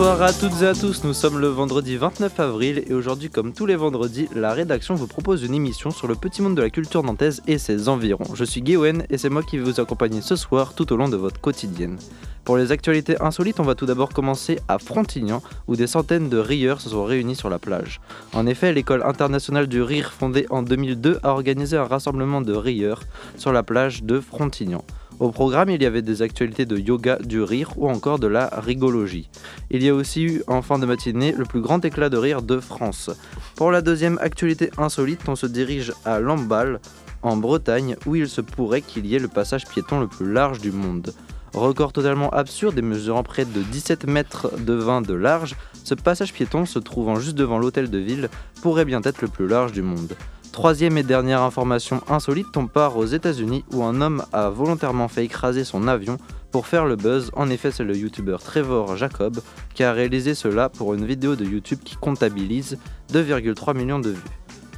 Bonsoir à toutes et à tous, nous sommes le vendredi 29 avril et aujourd'hui comme tous les vendredis, la rédaction vous propose une émission sur le petit monde de la culture nantaise et ses environs. Je suis Guéwen et c'est moi qui vais vous accompagner ce soir tout au long de votre quotidienne. Pour les actualités insolites, on va tout d'abord commencer à Frontignan où des centaines de rieurs se sont réunis sur la plage. En effet, l'école internationale du rire fondée en 2002 a organisé un rassemblement de rieurs sur la plage de Frontignan. Au programme, il y avait des actualités de yoga, du rire ou encore de la rigologie. Il y a aussi eu en fin de matinée le plus grand éclat de rire de France. Pour la deuxième actualité insolite, on se dirige à Lamballe, en Bretagne, où il se pourrait qu'il y ait le passage piéton le plus large du monde. Record totalement absurde et mesurant près de 17 mètres de 20 de large, ce passage piéton se trouvant juste devant l'hôtel de ville pourrait bien être le plus large du monde. Troisième et dernière information insolite, on part aux États-Unis où un homme a volontairement fait écraser son avion pour faire le buzz. En effet, c'est le youtubeur Trevor Jacob qui a réalisé cela pour une vidéo de YouTube qui comptabilise 2,3 millions de vues.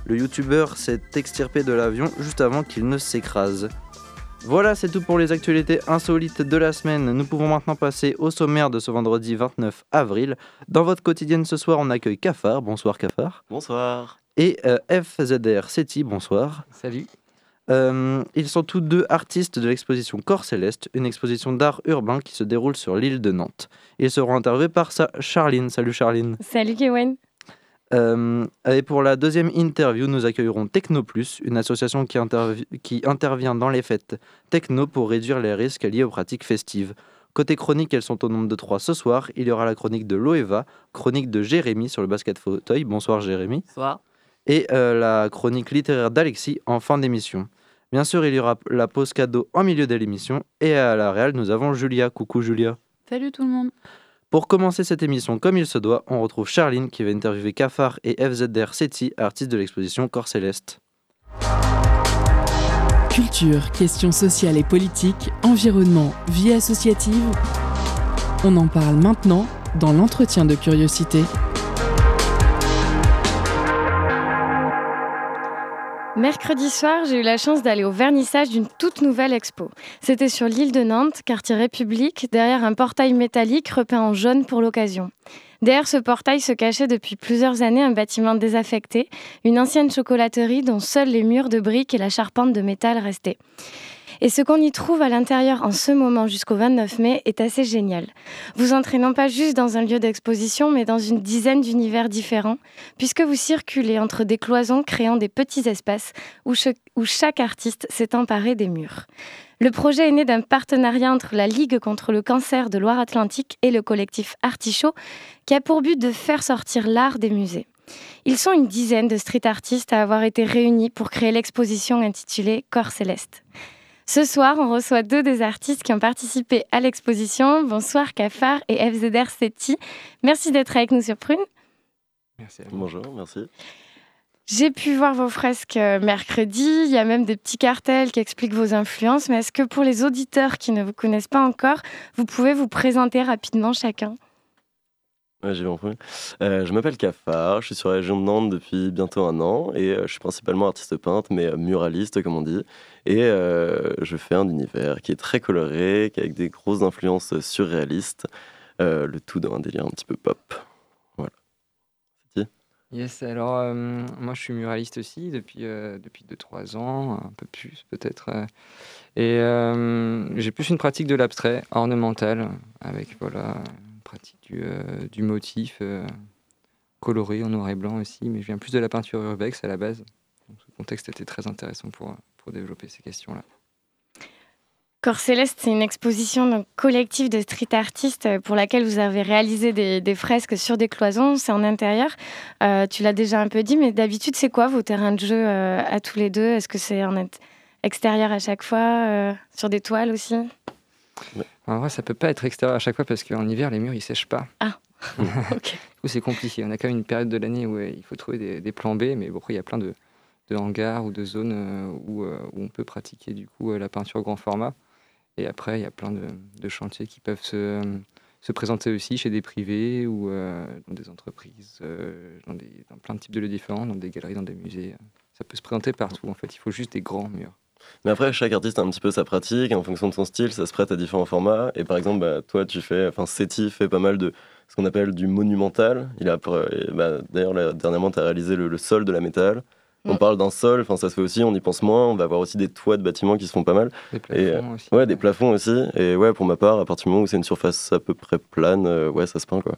Le youtubeur s'est extirpé de l'avion juste avant qu'il ne s'écrase. Voilà, c'est tout pour les actualités insolites de la semaine. Nous pouvons maintenant passer au sommaire de ce vendredi 29 avril. Dans votre quotidienne ce soir, on accueille Cafard. Bonsoir Cafard. Bonsoir. Et euh, FZR Seti, bonsoir. Salut. Euh, ils sont tous deux artistes de l'exposition Corps Céleste, une exposition d'art urbain qui se déroule sur l'île de Nantes. Ils seront interviewés par sa Charline. Salut Charline. Salut Kewen. Euh, et pour la deuxième interview, nous accueillerons Techno Plus, une association qui, intervi- qui intervient dans les fêtes techno pour réduire les risques liés aux pratiques festives. Côté chronique, elles sont au nombre de trois ce soir. Il y aura la chronique de Loeva, chronique de Jérémy sur le basket fauteuil. Bonsoir Jérémy. Bonsoir. Et euh, la chronique littéraire d'Alexis en fin d'émission. Bien sûr, il y aura la pause cadeau en milieu de l'émission. Et à la réal, nous avons Julia. Coucou Julia. Salut tout le monde. Pour commencer cette émission comme il se doit, on retrouve Charline qui va interviewer Cafard et FZR Seti, artistes de l'exposition Corps Céleste. Culture, questions sociales et politiques, environnement, vie associative. On en parle maintenant dans l'entretien de curiosité. Mercredi soir, j'ai eu la chance d'aller au vernissage d'une toute nouvelle expo. C'était sur l'île de Nantes, quartier République, derrière un portail métallique repeint en jaune pour l'occasion. Derrière ce portail se cachait depuis plusieurs années un bâtiment désaffecté, une ancienne chocolaterie dont seuls les murs de briques et la charpente de métal restaient. Et ce qu'on y trouve à l'intérieur en ce moment jusqu'au 29 mai est assez génial. Vous entrez non pas juste dans un lieu d'exposition, mais dans une dizaine d'univers différents, puisque vous circulez entre des cloisons créant des petits espaces où, chaque artiste s'est emparé des murs. Le projet est né d'un partenariat entre la Ligue contre le cancer de Loire-Atlantique et le collectif Artichaut, qui a pour but de faire sortir l'art des musées. Ils sont une dizaine de street artistes à avoir été réunis pour créer l'exposition intitulée Corps Céleste. Ce soir, on reçoit deux des artistes qui ont participé à l'exposition. Bonsoir Cafard et FZR Seti. Merci d'être avec nous sur Prune. Merci à vous. Bonjour, merci. J'ai pu voir vos fresques euh, mercredi. Il y a même des petits cartels qui expliquent vos influences. Mais est-ce que pour les auditeurs qui ne vous connaissent pas encore, vous pouvez vous présenter rapidement chacun? Ouais, premier. Euh, je m'appelle Cafard, je suis sur la région de Nantes depuis bientôt un an et euh, je suis principalement artiste peintre, mais euh, muraliste comme on dit. Et euh, je fais un univers qui est très coloré, qui avec des grosses influences surréalistes, euh, le tout dans un délire un petit peu pop. Yes, alors euh, moi je suis muraliste aussi depuis, euh, depuis 2-3 ans, un peu plus peut-être. et j'ai plus une pratique de l'abstrait ornemental, avec voilà, une pratique du, du motif coloré en noir et blanc aussi, mais je viens plus de la peinture urbex à la base. Ce contexte était très intéressant pour, pour développer ces questions-là. Corps Céleste, c'est une exposition donc, collective de street artistes euh, pour laquelle vous avez réalisé des, des fresques sur des cloisons. C'est en intérieur. Euh, tu l'as déjà un peu dit, mais d'habitude, c'est quoi vos terrains de jeu euh, à tous les deux? Est-ce que c'est en extérieur à chaque fois euh, Sur des toiles aussi? En vrai, ça peut pas être extérieur à chaque fois parce qu'en hiver, les murs ils sèchent pas. Ah. ok. c'est compliqué. On a quand même une période de l'année où il faut trouver des, plans B, mais bon, après, il y a plein de, hangars ou de zones où, on peut pratiquer du coup la peinture grand format. Et après, il y a plein de, chantiers qui peuvent se, se, présenter aussi chez des privés ou dans des entreprises, dans plein de types de lieux différents, dans des galeries, dans des musées. Ça peut se présenter partout, en fait. Il faut juste des grands murs. Mais après, chaque artiste a un petit peu sa pratique. En fonction de son style, ça se prête à différents formats. Et par exemple, bah, toi, tu fais. Enfin, Seti fait pas mal de ce qu'on appelle du monumental. Il a, bah, D'ailleurs, dernièrement, tu as réalisé le, sol de la métal. On mm. parle d'un sol, enfin ça se fait aussi, on y pense moins. On va avoir aussi des toits de bâtiments qui se font pas mal. Des plafonds euh, aussi. Ouais, des plafonds aussi. Et ouais, pour ma part, à partir du moment où c'est une surface à peu près plane, euh, ouais, ça se peint quoi.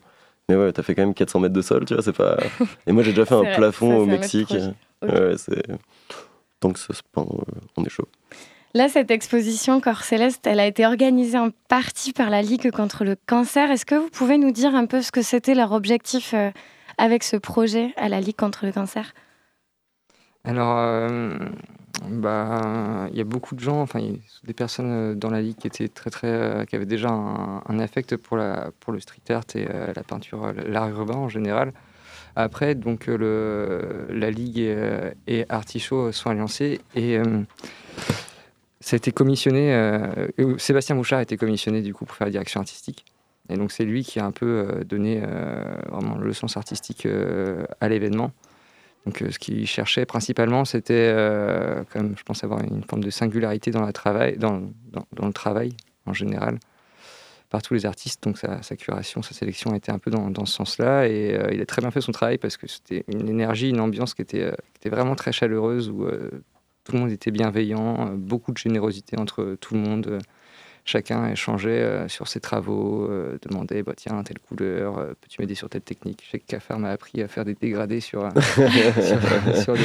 Mais ouais, t'as fait quand même 400 mètres de sol, tu vois, c'est pas. Et moi, j'ai déjà fait un plafond au Mexique. Ouais, c'est que ça se peint, euh, on est chaud. Là, cette exposition Corps Céleste, elle a été organisée en partie par la Ligue contre le cancer. Est-ce que vous pouvez nous dire un peu ce que c'était leur objectif euh, avec ce projet à la Ligue contre le cancer? Alors, euh, bah, il y a beaucoup de gens, enfin, des personnes dans la Ligue qui étaient très, très, qui avaient déjà un, affect pour, la, pour le street art et la peinture, l'art urbain en général. Après, donc, euh, le, la Ligue et, euh, et, Artichaut sont alliancés et euh, ça a été commissionné. Sébastien Mouchard a été commissionné du coup pour faire la direction artistique. Et donc, c'est lui qui a un peu donné vraiment le sens artistique à l'événement. Donc, ce qu'il cherchait principalement, c'était, comme je pense, avoir une forme de singularité dans, la travail, dans, le travail en général par tous les artistes. Donc sa, curation, sa sélection était un peu dans, ce sens-là. Et euh, il a très bien fait son travail parce que c'était une énergie, une ambiance qui était, euh, vraiment très chaleureuse, où euh, tout le monde était bienveillant, beaucoup de générosité entre tout le monde. Chacun échangeait sur ses travaux, demandait bah, tiens, telle couleur, peux-tu m'aider sur telle technique? Je sais que Cafard m'a appris à faire des dégradés sur, sur, des,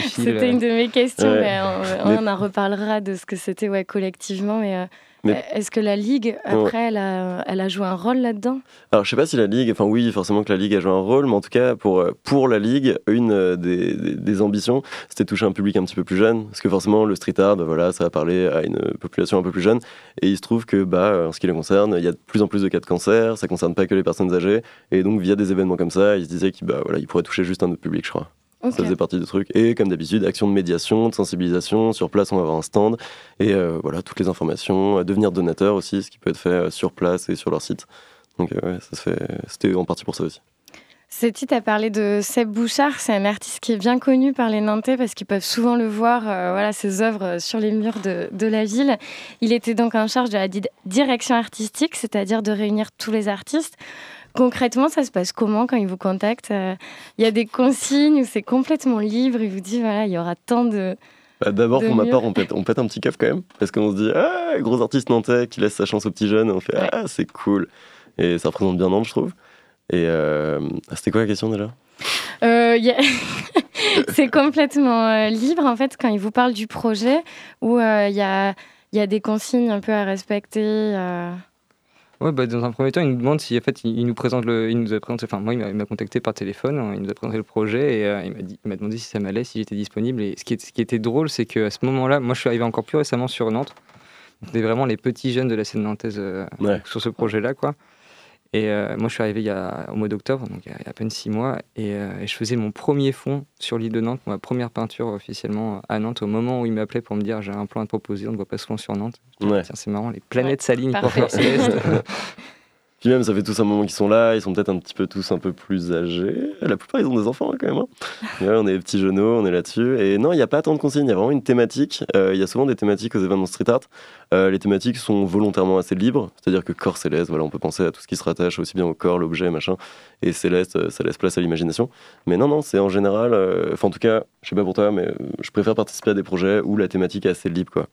fils. C'était une de mes questions, mais on, en reparlera de ce que c'était ouais, collectivement. Mais est-ce que la Ligue, après, elle, a, joué un rôle là-dedans? Alors, je sais pas si la Ligue, enfin oui, forcément que la Ligue a joué un rôle, mais en tout cas, pour, euh, pour la Ligue, une euh, des, ambitions, c'était toucher un public un petit peu plus jeune, parce que forcément, le street art, bah, voilà, ça va parler à une population un peu plus jeune, et il se trouve que, bah, en ce qui les concerne, il y a de plus en plus de cas de cancer, ça concerne pas que les personnes âgées, et donc, via des événements comme ça, ils se disaient qu'ils bah, voilà, pourraient toucher juste un autre public, je crois. Ça faisait partie du truc. Et comme d'habitude, action de médiation, de sensibilisation. Sur place, on va avoir un stand. Et euh, voilà, toutes les informations. Euh, devenir donateur aussi, ce qui peut être fait euh, sur place et sur leur site. Donc ouais, ça se fait. C'était en partie pour ça aussi. Cétie, tu as parlé de Seb Bouchard, c'est un artiste qui est bien connu par les Nantais parce qu'ils peuvent souvent le voir, voilà, ses œuvres sur les murs de, de, la ville. Il était donc en charge de la direction artistique, c'est-à-dire de réunir tous les artistes. Concrètement, ça se passe comment quand il vous contacte euh, Il y a des consignes ou c'est complètement libre Il vous dit, voilà, il y aura tant de... Bah, d'abord, pour ma part, on pète, on pète un petit caf quand même, parce qu'on se dit, ah, gros artiste nantais qui laisse sa chance aux petits jeunes, on fait, ah, c'est cool. Et ça représente bien Nantes, je trouve. Et euh, c'était quoi la question déjà? Euh, C'est complètement libre, en fait, quand il vous parle du projet, où il y, a, y a des consignes un peu à respecter. Ouais, bah, dans un premier temps, il nous demande si en fait il, nous présente le, il nous a présenté, enfin moi il m'a contacté par téléphone, hein, il nous a présenté le projet et euh, il m'a dit, il m'a demandé si ça m'allait, si j'étais disponible. Et ce qui, ce qui était drôle, c'est qu'à ce moment-là, moi je suis arrivé encore plus récemment sur Nantes. On vraiment les petits jeunes de la scène nantaise euh, sur ce projet-là, quoi. Et euh, moi, je suis arrivé il y a, au mois d'octobre, donc il y, a, à peine six mois, euh, et, je faisais mon premier fond sur l'île de Nantes, ma première peinture officiellement à Nantes, au moment où il m'appelait pour me dire j'ai un plan à te proposer, on ne voit pas souvent sur Nantes. c'est marrant, les planètes s'alignent pour faire céleste. Puis même, ça fait tous un moment qu'ils sont là, ils sont peut-être un petit peu tous un peu plus âgés. La plupart, ils ont des enfants hein, quand même. Hein. on est des petits genoux, on est là-dessus. Et non, il n'y a pas tant de consignes, il y a vraiment une thématique. Euh, il y a souvent des thématiques aux événements street art. Euh, les thématiques sont volontairement assez libres, c'est-à-dire que corps céleste, voilà, on peut penser à tout ce qui se rattache aussi bien au corps, l'objet, machin. Et céleste, euh, ça laisse place à l'imagination. Mais non, non, c'est en général, enfin en tout cas, je sais pas pour toi, mais je préfère participer à des projets où la thématique est assez libre, quoi.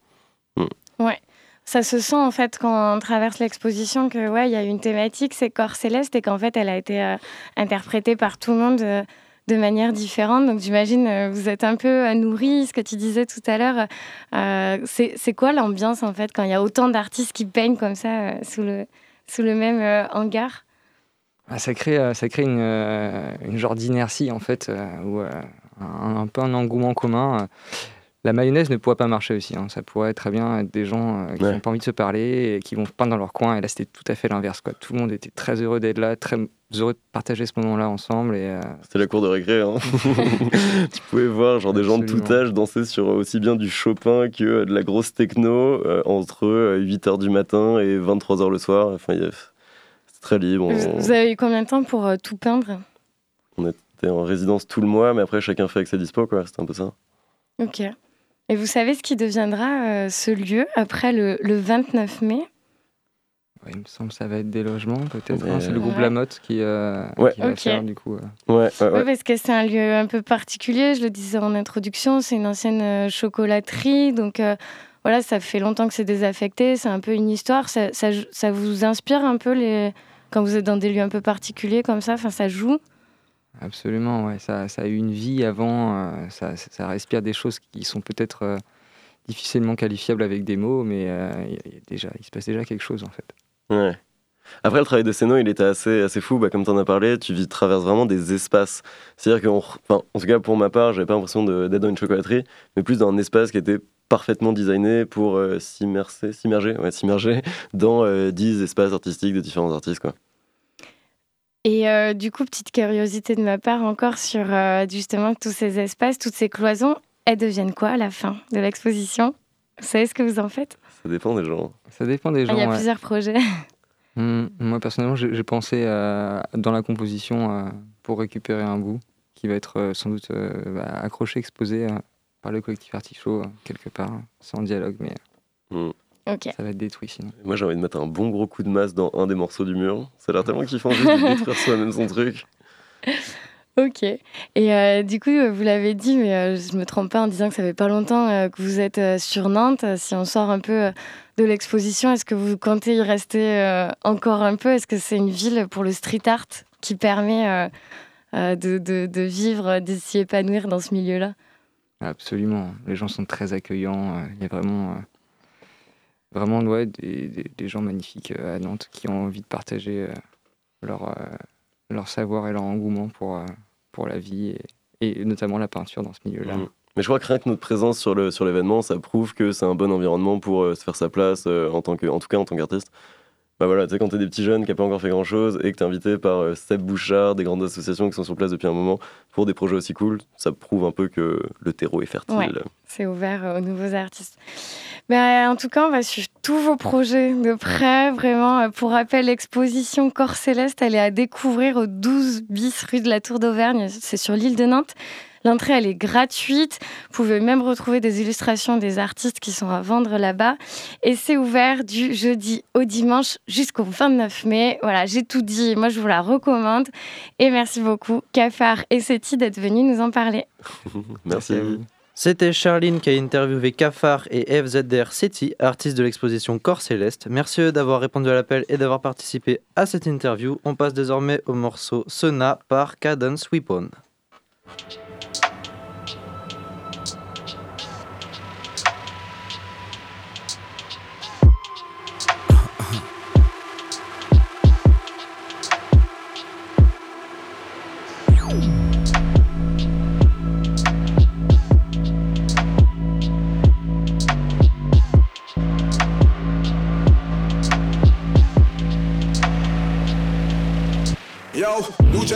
Hmm. Ouais. Ça se sent en fait quand on traverse l'exposition que ouais, il y a une thématique, c'est corps céleste et qu'en fait elle a été euh, interprétée par tout le monde euh, de manière différente. Donc j'imagine euh, vous êtes un peu nourri, ce que tu disais tout à l'heure. c'est quoi l'ambiance en fait quand il y a autant d'artistes qui peignent comme ça sous le sous le même hangar? Ah, ça crée, ça crée une, une genre d'inertie en fait, ou un, peu un engouement commun la mayonnaise ne pourrait pas marcher aussi. Hein. Ça pourrait très bien être des gens qui n'ont pas envie de se parler et qui vont peindre dans leur coin. Et là, c'était tout à fait l'inverse. Tout le monde était très heureux d'être là, très heureux de partager ce moment-là ensemble. Et, C'était la cour de récré. Hein. tu pouvais voir genre, des gens de tout âge danser sur aussi bien du Chopin que de la grosse techno entre 8h du matin et 23h le soir. Enfin, c'est très libre. Vous avez eu combien de temps pour tout peindre? On était en résidence tout le mois, mais après, chacun fait avec ses dispo. C'était un peu ça. Ok. Et vous savez ce qui deviendra euh, ce lieu après le, 29 mai? Il me semble que ça va être des logements, peut-être. Hein. c'est le groupe Lamotte qui, euh, va faire, du coup. Euh. Ouais, ouais, parce que c'est un lieu un peu particulier. Je le disais en introduction, c'est une ancienne chocolaterie. Donc voilà, ça fait longtemps que c'est désaffecté. C'est un peu une histoire. Ça, ça, ça, vous inspire un peu les... quand vous êtes dans des lieux un peu particuliers comme ça Enfin, ça joue? Absolument, ouais. ça, a eu une vie avant, euh, ça, respire des choses qui sont peut-être euh, difficilement qualifiables avec des mots, mais euh, déjà, il se passe déjà quelque chose en fait. Ouais. Après, le travail de Seno, il était assez, assez fou. Bah, comme tu en as parlé, tu traverses vraiment des espaces. C'est-à-dire qu'en enfin, en tout cas, pour ma part, j'avais pas l'impression d'être dans une chocolaterie, mais plus dans un espace qui était parfaitement designé pour s'immerger, s'immerger, ouais, dans 10 espaces artistiques de différents artistes. Quoi. Et euh, du coup, petite curiosité de ma part encore sur euh, justement tous ces espaces, toutes ces cloisons, elles deviennent quoi à la fin de l'exposition? Vous savez ce que vous en faites? Ça dépend des gens. Ça dépend des gens. Ah, il y a plusieurs projets. Mmh, moi, personnellement, j'ai pensé euh, dans la composition pour récupérer un bout qui va être sans doute bah, accroché, exposé par le collectif Artichaut quelque part. C'est en dialogue, mais. Mmh. Ça va être détruit sinon. Moi j'ai envie de mettre un bon gros coup de masse dans un des morceaux du mur. Ça a l'air tellement kiffant juste de détruire soi-même son truc. Ok. Et euh, du coup, vous l'avez dit, mais euh, je ne me trompe pas en disant que ça fait pas longtemps euh, que vous êtes sur Nantes. Si on sort un peu de l'exposition, est-ce que vous comptez y rester encore un peu? Est-ce que c'est une ville pour le street art qui permet de, de, de, vivre, de s'y épanouir dans ce milieu-là? Absolument. Les gens sont très accueillants. Il y a vraiment vraiment ouais, des, des, gens magnifiques euh, à Nantes qui ont envie de partager euh, leur, euh, leur savoir et leur engouement pour, pour la vie et, notamment la peinture dans ce milieu-là. Mmh. Mais je crois que rien que notre présence sur l'événement, sur ça prouve que c'est un bon environnement pour se faire sa place, en, tant que, en tout cas en tant qu'artiste bah voilà, tu sais, quand t'es des petits jeunes qui n'ont pas encore fait grand chose et que t'es invité par euh, Seb Bouchard, des grandes associations qui sont sur place depuis un moment pour des projets aussi cool, ça prouve un peu que le terreau est fertile. c'est ouvert euh, aux nouveaux artistes. Mais euh, en tout cas, on va suivre tous vos projets de près, vraiment. Pour rappel, l'exposition Corps Céleste, elle est à découvrir au 12 bis rue de la Tour d'Auvergne, c'est sur l'île de Nantes. L'entrée, elle est gratuite. Vous pouvez même retrouver des illustrations des artistes qui sont à vendre là-bas. Et c'est ouvert du jeudi au dimanche jusqu'au 29 mai. Voilà, j'ai tout dit. Moi, je vous la recommande. Et merci beaucoup, Cafard et Seti, d'être venus nous en parler. merci. C'était Charline qui a interviewé Cafard et FZDR Seti, artistes de l'exposition Corps Céleste. Merci d'avoir répondu à l'appel et d'avoir participé à cette interview. On passe désormais au morceau Sona par Cadence Weapon.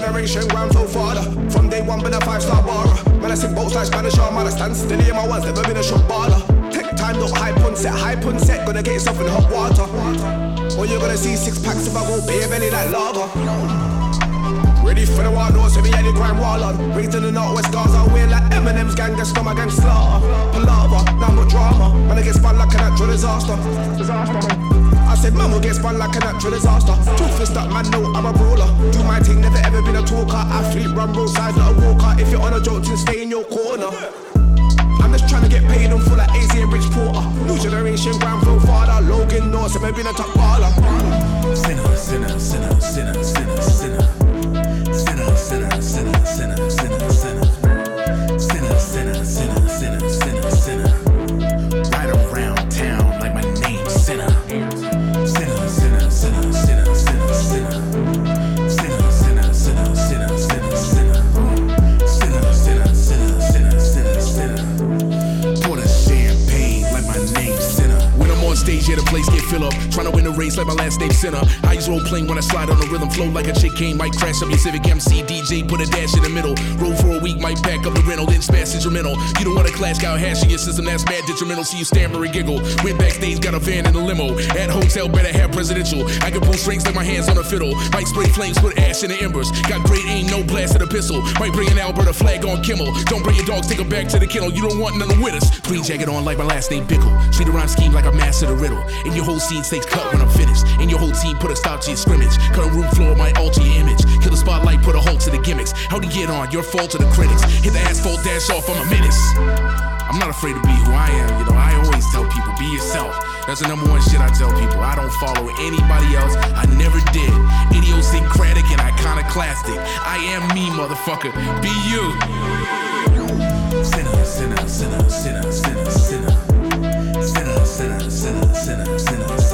Generation ground so farther. From day one, been a five star bar. Man, I sing boats like Spanish Armada. Stand still in my ones, never been a shot baller. Take time, look hype on set, hype on set. Gonna get yourself in hot water. Or you're gonna see six packs if I beer belly like lager. Ready for the wild north, heavy any crime wall on. Raised in the northwest I wear like Eminem's gang, get my gang slaughter. Palava, now drama. Man, I get spun like a natural disaster. Disaster. I said, man will get like a natural disaster. Truth is that man no, I'm a brawler. Do my thing, never ever been a talker. Athlete, run roadside, not a walker. If you're on a joke, then stay in your corner. I'm just trying to get paid on full like AZ and Rich Porter. New generation, flow father. Logan North, I've been a top baller. Sinner, sinner, sinner, sinner, sinner. Sinner, sinner, sinner, sinner, sinner, sinner. Last name Sinner. Eyes roll playing when I slide on the rhythm. Flow like a chick came, might crash up your Civic MC. DJ, put a dash in the middle. Roll for a week, might pack up the rental, then smash instrumental. You don't want a class cow hashing your system, that's mad detrimental. See you stammer and giggle. Went backstage, got a van in a limo. At hotel, better have presidential. I can pull strings like my hands on a fiddle. Might spray flames, put ash in the embers. Got great aim, no blast the pistol. Might bring an Alberta flag on Kimmel. Don't bring your dogs, take them back to the kennel. You don't want none with us. Green jacket on like my last name Bickle. Treat a rhyme scheme like I master the riddle. And your whole scene takes cut when I'm finished. And your whole team put a stop to your scrimmage. Cut a room floor might alter your image. Kill the spotlight, put a halt to the gimmicks. How'd you get on? Your fault to the critics. Hit the asphalt, dash off, I'm a menace. I'm not afraid to be who I am, you know. I always tell people, be yourself. That's the number one shit I tell people. I don't follow anybody else. I never did. Idiosyncratic and iconoclastic. I am me, motherfucker. Be you. Sinner, sinner, sinner, sinner. Sinner, sinner, sinner, sinner, sinner, sinner. Sinner,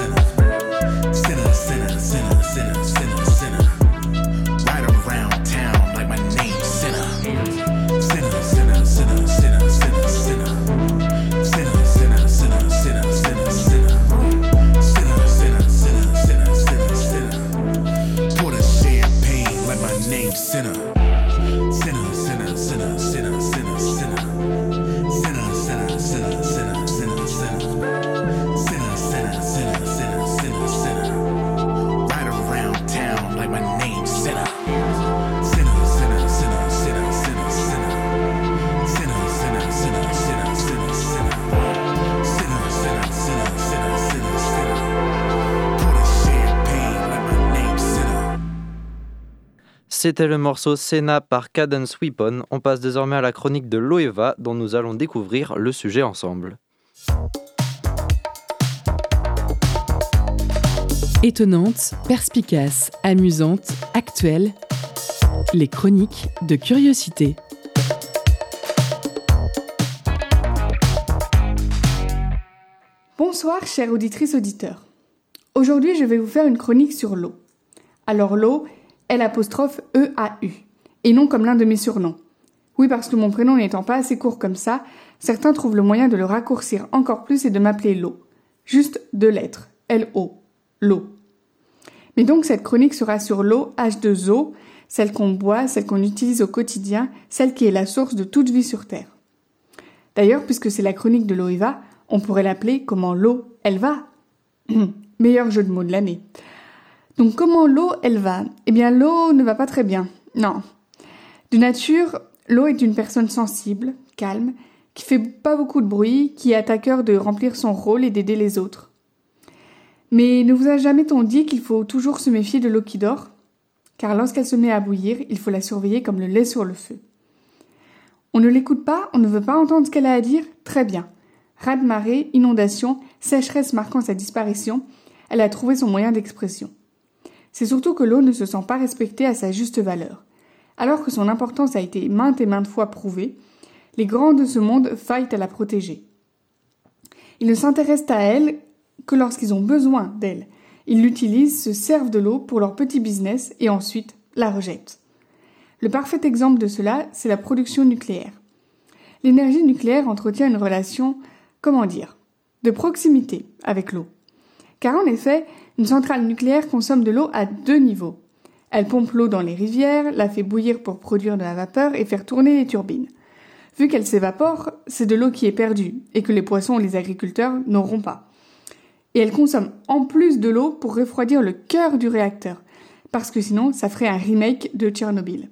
C'était le morceau Senna par Cadence Weapon. On passe désormais à la chronique de Loeva dont nous allons découvrir le sujet ensemble. Étonnante, perspicace, amusante, actuelle. Les chroniques de curiosité. Bonsoir, chères auditrices, auditeurs. Aujourd'hui, je vais vous faire une chronique sur l'eau. Alors, l'eau, L apostrophe E-A-U, et non comme l'un de mes surnoms. Oui, parce que mon prénom n'étant pas assez court comme ça, certains trouvent le moyen de le raccourcir encore plus et de m'appeler l'eau. Juste deux lettres, L-O, l'eau. Mais donc, cette chronique sera sur l'eau H2O, celle qu'on boit, celle qu'on utilise au quotidien, celle qui est la source de toute vie sur Terre. D'ailleurs, puisque c'est la chronique de l'OEVA, on pourrait l'appeler Comment l'eau, elle va Meilleur jeu de mots de l'année. Donc comment l'eau, elle va? Eh bien l'eau ne va pas très bien. Non. De nature, l'eau est une personne sensible, calme, qui fait pas beaucoup de bruit, qui a à cœur de remplir son rôle et d'aider les autres. Mais ne vous a jamais-on dit qu'il faut toujours se méfier de l'eau qui dort? Car lorsqu'elle se met à bouillir, il faut la surveiller comme le lait sur le feu. On ne l'écoute pas, on ne veut pas entendre ce qu'elle a à dire? Très bien. Raz-de-marée, inondation, sécheresse marquant sa disparition, elle a trouvé son moyen d'expression. C'est surtout que l'eau ne se sent pas respectée à sa juste valeur. Alors que son importance a été maintes et maintes fois prouvée, les grands de ce monde faillent à la protéger. Ils ne s'intéressent à elle que lorsqu'ils ont besoin d'elle. Ils l'utilisent, se servent de l'eau pour leur petit business et ensuite la rejettent. Le parfait exemple de cela, c'est la production nucléaire. L'énergie nucléaire entretient une relation, comment dire, de proximité avec l'eau. Car en effet, une centrale nucléaire consomme de l'eau à deux niveaux. Elle pompe l'eau dans les rivières, la fait bouillir pour produire de la vapeur et faire tourner les turbines. Vu qu'elle s'évapore, c'est de l'eau qui est perdue et que les poissons et les agriculteurs n'auront pas. Et elle consomme en plus de l'eau pour refroidir le cœur du réacteur, parce que sinon ça ferait un remake de Tchernobyl.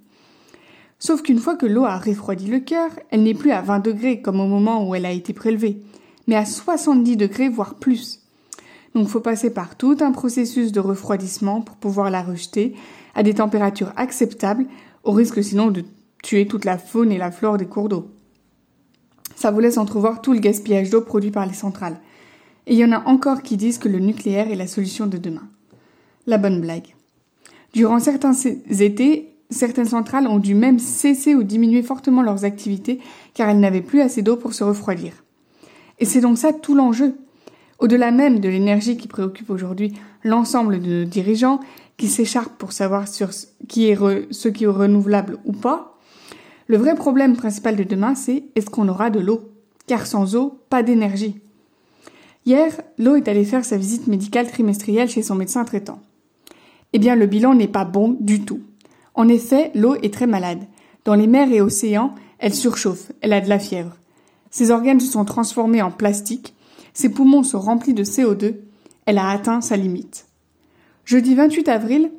Sauf qu'une fois que l'eau a refroidi le cœur, elle n'est plus à 20 degrés comme au moment où elle a été prélevée, mais à 70 degrés voire plus. Donc il faut passer par tout un processus de refroidissement pour pouvoir la rejeter à des températures acceptables, au risque sinon de tuer toute la faune et la flore des cours d'eau. Ça vous laisse entrevoir tout le gaspillage d'eau produit par les centrales. Et il y en a encore qui disent que le nucléaire est la solution de demain. La bonne blague. Durant certains étés, certaines centrales ont dû même cesser ou diminuer fortement leurs activités car elles n'avaient plus assez d'eau pour se refroidir. Et c'est donc ça tout l'enjeu. Au-delà même de l'énergie qui préoccupe aujourd'hui l'ensemble de nos dirigeants, qui s'écharpent pour savoir sur ce qui est, ce qui est renouvelable ou pas, le vrai problème principal de demain, c'est est-ce qu'on aura de l'eau? Car sans eau, pas d'énergie. Hier, Lo est allé faire sa visite médicale trimestrielle chez son médecin traitant. Eh bien, le bilan n'est pas bon du tout. En effet, l'eau est très malade. Dans les mers et océans, elle surchauffe, elle a de la fièvre. Ses organes se sont transformés en plastique, ses poumons sont remplis de CO2, elle a atteint sa limite. Jeudi 28 avril,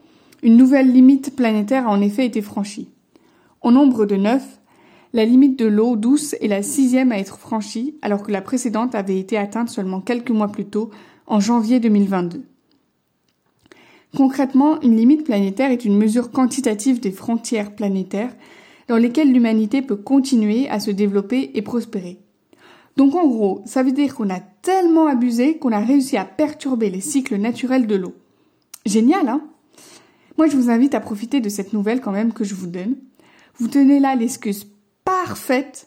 une nouvelle limite planétaire a en effet été franchie. Au nombre de neuf, la limite de l'eau douce est la sixième à être franchie, alors que la précédente avait été atteinte seulement quelques mois plus tôt, en janvier 2022. Concrètement, une limite planétaire est une mesure quantitative des frontières planétaires dans lesquelles l'humanité peut continuer à se développer et prospérer. Donc en gros, ça veut dire qu'on a tellement abusé qu'on a réussi à perturber les cycles naturels de l'eau. Génial, hein? Moi, je vous invite à profiter de cette nouvelle quand même que je vous donne. Vous tenez là l'excuse parfaite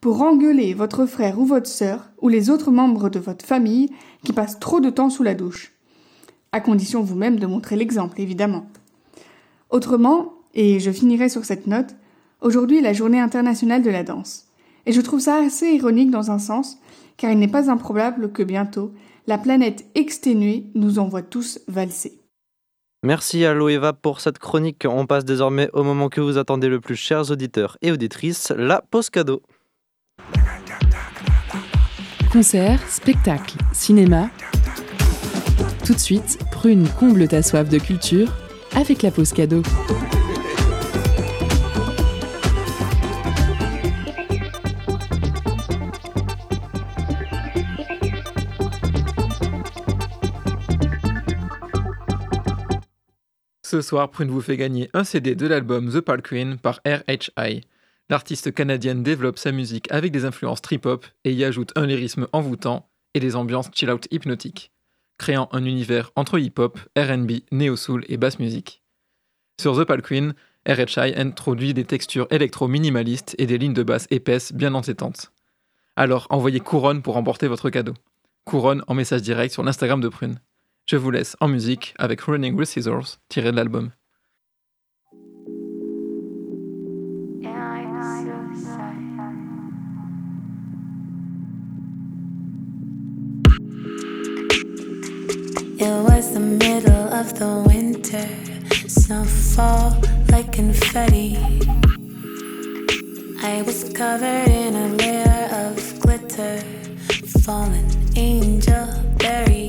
pour engueuler votre frère ou votre sœur ou les autres membres de votre famille qui passent trop de temps sous la douche. À condition vous-même de montrer l'exemple, évidemment. Autrement, et je finirai sur cette note, aujourd'hui est la journée internationale de la danse. Et je trouve ça assez ironique dans un sens, car il n'est pas improbable que bientôt, la planète exténuée nous envoie tous valser. Merci à Loeva pour cette chronique. On passe désormais au moment que vous attendez le plus, chers auditeurs et auditrices, la pause cadeau. Concert, spectacle, cinéma. Tout de suite, Prune comble ta soif de culture avec la pause cadeau. Ce soir, Prune vous fait gagner un CD de l'album The Pal Queen par RHI. L'artiste canadienne développe sa musique avec des influences trip-hop et y ajoute un lyrisme envoûtant et des ambiances chill-out hypnotiques, créant un univers entre hip-hop, RB, néo-soul et basse musique. Sur The Pal Queen, RHI introduit des textures électro-minimalistes et des lignes de basse épaisses bien entêtantes. Alors envoyez Couronne pour remporter votre cadeau. Couronne en message direct sur l'Instagram de Prune. Je vous laisse en musique avec Running with Scissors, tiré de l'album. It was the middle of the winter, snowfall like confetti. I was covered in a layer of glitter, fallen angel buried.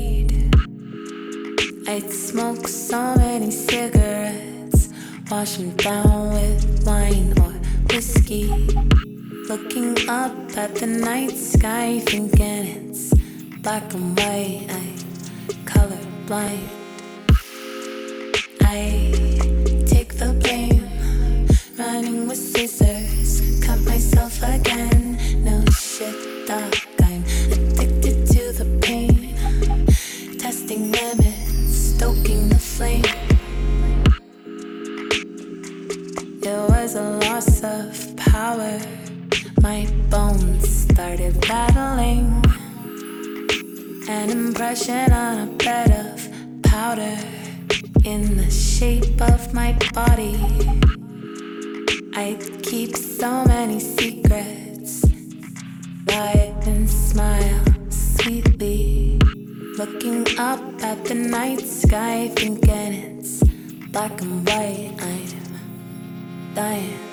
I'd smoke so many cigarettes, wash them down with wine or whiskey. Looking up at the night sky, thinking it's black and white. I'm colorblind. I take the blame, running with scissors, cut myself again. No shit, dog. Power. My bones started rattling. An impression on a bed of powder in the shape of my body. I keep so many secrets. Lie and smile sweetly. Looking up at the night sky, thinking it's black and white. I'm dying.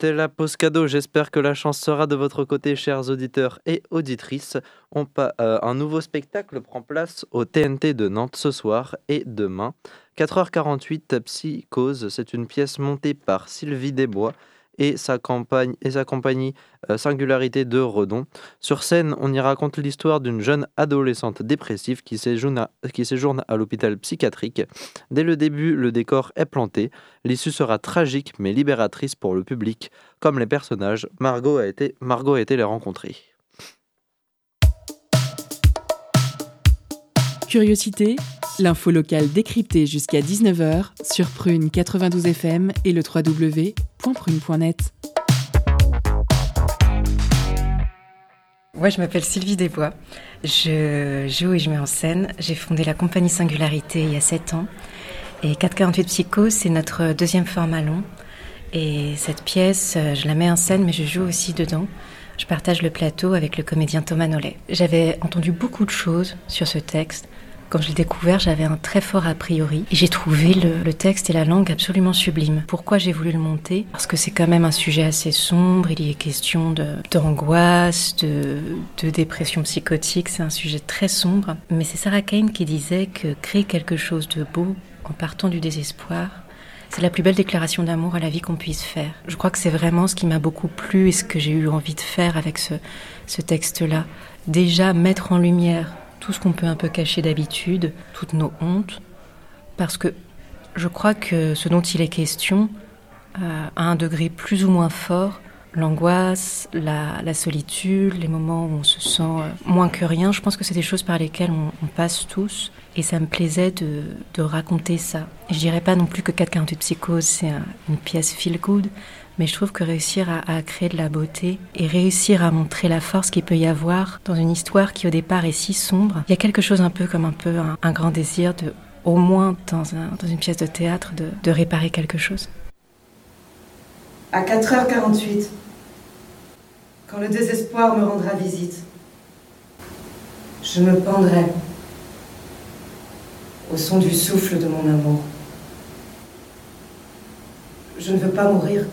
C'était la pause cadeau. J'espère que la chance sera de votre côté, chers auditeurs et auditrices. On pa- euh, un nouveau spectacle prend place au TNT de Nantes ce soir et demain. 4h48, Psychose, c'est une pièce montée par Sylvie Desbois et sa, compagnie euh, Singularité de Redon. Sur scène, on y raconte l'histoire d'une jeune adolescente dépressive qui séjourne à, qui séjourne à l'hôpital psychiatrique. Dès le début, le décor est planté. L'issue sera tragique mais libératrice pour le public. Comme les personnages, Margot a été, Margot a été les rencontrer. Curiosité, l'info locale décryptée jusqu'à 19h sur Prune 92 FM et le www.prune.net. Ouais, je m'appelle Sylvie Desbois. Je joue et je mets en scène. J'ai fondé la compagnie Singularité il y a 7 ans. Et 448 Psycho, c'est notre deuxième format long. Et cette pièce, euh, je la mets en scène, mais je joue aussi dedans. Je partage le plateau avec le comédien Thomas Nollet. J'avais entendu beaucoup de choses sur ce texte. Quand je l'ai découvert, j'avais un très fort a priori. Et j'ai trouvé le, texte et la langue absolument sublimes. Pourquoi j'ai voulu le monter? Parce que c'est quand même un sujet assez sombre. Il y est question d'angoisse, de, dépression psychotique. C'est un sujet très sombre. Mais c'est Sarah Kane qui disait que créer quelque chose de beau en partant du désespoir, c'est la plus belle déclaration d'amour à la vie qu'on puisse faire. Je crois que c'est vraiment ce qui m'a beaucoup plu et ce que j'ai eu envie de faire avec ce texte-là. Déjà mettre en lumière tout ce qu'on peut un peu cacher d'habitude, toutes nos hontes, parce que je crois que ce dont il est question, euh, à un degré plus ou moins fort, l'angoisse, la, solitude, les moments où on se sent euh, moins que rien, je pense que c'est des choses par lesquelles on, passe tous. Et ça me plaisait de, raconter ça. Et je dirais pas non plus que 448 Psychose, c'est un- une pièce feel good, mais je trouve que réussir à, créer de la beauté et réussir à montrer la force qu'il peut y avoir dans une histoire qui au départ est si sombre, il y a quelque chose un peu comme un peu un, un grand désir de, au moins dans, un- dans une pièce de théâtre, de, de réparer quelque chose. À 4h48, quand le désespoir me rendra visite, je me pendrai au son du souffle de mon amour. Je ne veux pas mourir.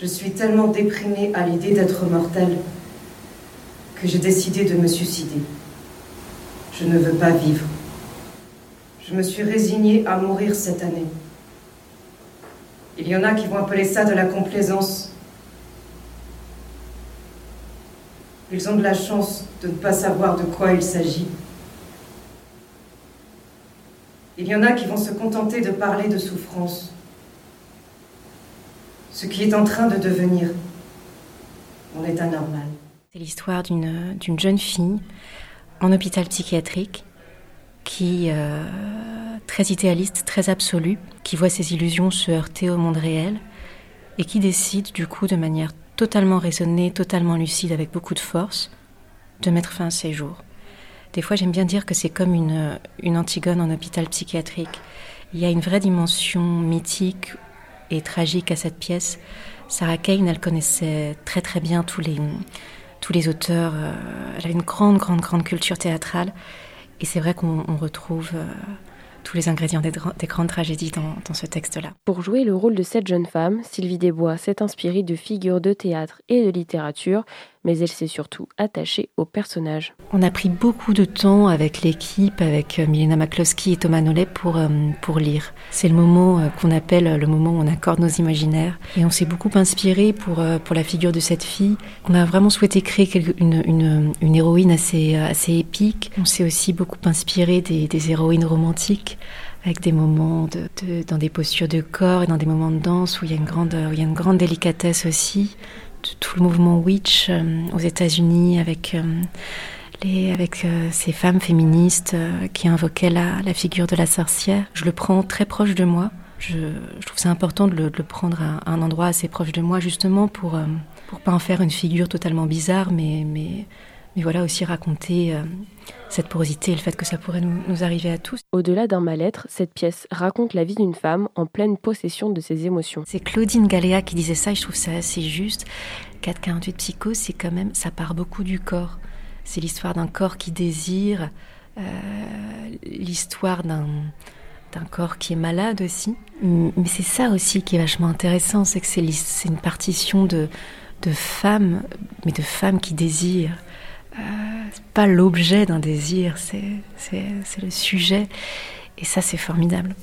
Je suis tellement déprimée à l'idée d'être mortelle que j'ai décidé de me suicider. Je ne veux pas vivre. Je me suis résignée à mourir cette année. Il y en a qui vont appeler ça de la complaisance. Ils ont de la chance de ne pas savoir de quoi il s'agit. Il y en a qui vont se contenter de parler de souffrance. Ce qui est en train de devenir mon état normal. C'est l'histoire d'une d'une jeune fille en hôpital psychiatrique qui, euh, très idéaliste, très absolue, qui voit ses illusions se heurter au monde réel et qui décide du coup de manière totalement raisonnée, totalement lucide, avec beaucoup de force, de mettre fin à ses jours. Des fois, j'aime bien dire que c'est comme une, une Antigone en hôpital psychiatrique. Il y a une vraie dimension mythique tragique à cette pièce. Sarah Kane, elle connaissait très très bien tous les, tous les auteurs. euh, elle avait une grande, grande, grande culture théâtrale. Et c'est vrai qu'on on retrouve euh, tous les ingrédients des, des grandes tragédies dans, dans ce texte-là. Pour jouer le rôle de cette jeune femme, Sylvie Desbois s'est inspirée de figures de théâtre et de littérature, mais elle s'est surtout attachée au personnage. On a pris beaucoup de temps avec l'équipe, avec euh, Milena Maklowski et Thomas Nollet pour, euh, pour lire. C'est le moment euh, qu'on appelle le moment où on accorde nos imaginaires. Et on s'est beaucoup inspiré pour, pour la figure de cette fille. On a vraiment souhaité créer une, une, une héroïne assez, assez épique. On s'est aussi beaucoup inspiré des, des héroïnes romantiques avec des moments de, de- dans des postures de corps et dans des moments de danse où il y a une grande, où il y a une grande délicatesse aussi. Tout le mouvement Witch euh, aux États-Unis avec, euh, les, avec euh, ces femmes féministes qui invoquaient la, la figure de la sorcière. Je le prends très proche de moi. Je, je trouve c'est important de le, prendre à un endroit assez proche de moi justement pour pour pas en faire une figure totalement bizarre, mais mais voilà aussi raconter euh, cette porosité et le fait que ça pourrait nous, nous arriver à tous. Au-delà d'un mal-être, cette pièce raconte la vie d'une femme en pleine possession de ses émotions. C'est Claudine Galéa qui disait ça et je trouve ça assez juste. 448 Psycho, c'est quand même, ça part beaucoup du corps. C'est l'histoire d'un corps qui désire, euh, l'histoire d'un d'un corps qui est malade aussi. Mais c'est ça aussi qui est vachement intéressant, c'est que c'est une partition de, de femmes, mais de femmes qui désirent. C'est pas l'objet d'un désir, c'est le sujet. Et ça, c'est formidable.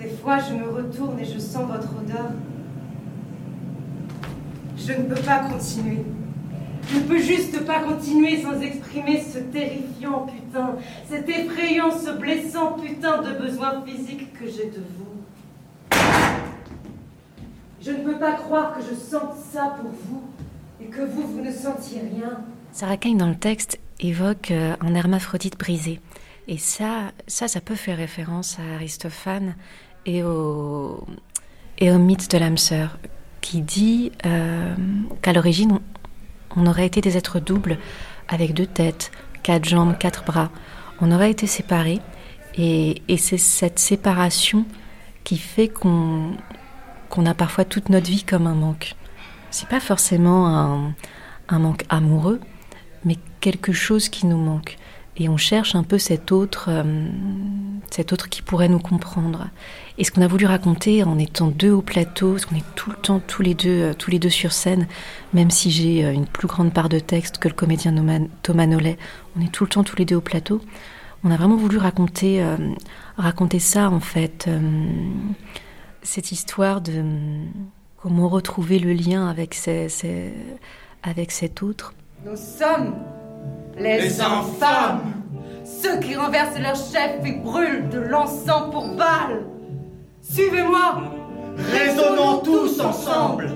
Des fois, je me retourne et je sens votre odeur. Je ne peux pas continuer. Je ne peux juste pas continuer sans exprimer ce terrifiant putain, cet effrayant, ce blessant putain de besoin physique que j'ai de vous. Je ne peux pas croire que je sente ça pour vous et que vous, vous ne sentiez rien. Sarah Kane, dans le texte, évoque euh, un hermaphrodite brisé. Et ça, ça, ça peut faire référence à Aristophane et au, et au mythe de l'âme sœur, qui dit euh, qu'à l'origine, on, aurait été des êtres doubles avec deux têtes, quatre jambes, quatre bras. On aurait été séparés. Et, et c'est cette séparation qui fait qu'on qu'on a parfois toute notre vie comme un manque. C'est pas forcément un, manque amoureux, mais quelque chose qui nous manque. Et on cherche un peu cet autre, euh, cet autre qui pourrait nous comprendre. Et ce qu'on a voulu raconter en étant deux au plateau, parce qu'on est tout le temps tous les deux, euh, tous les deux sur scène, même si j'ai euh, une plus grande part de texte que le comédien Thomas Nollet, on est tout le temps tous les deux au plateau. On a vraiment voulu raconter, raconter ça en fait, cette histoire de euh, comment retrouver le lien avec, ces- ces- avec cet autre. Nous sommes les, Les infâmes, ceux qui renversent leur chef et brûlent de l'encens pour Baal. Suivez-moi, Résonnons tous ensemble.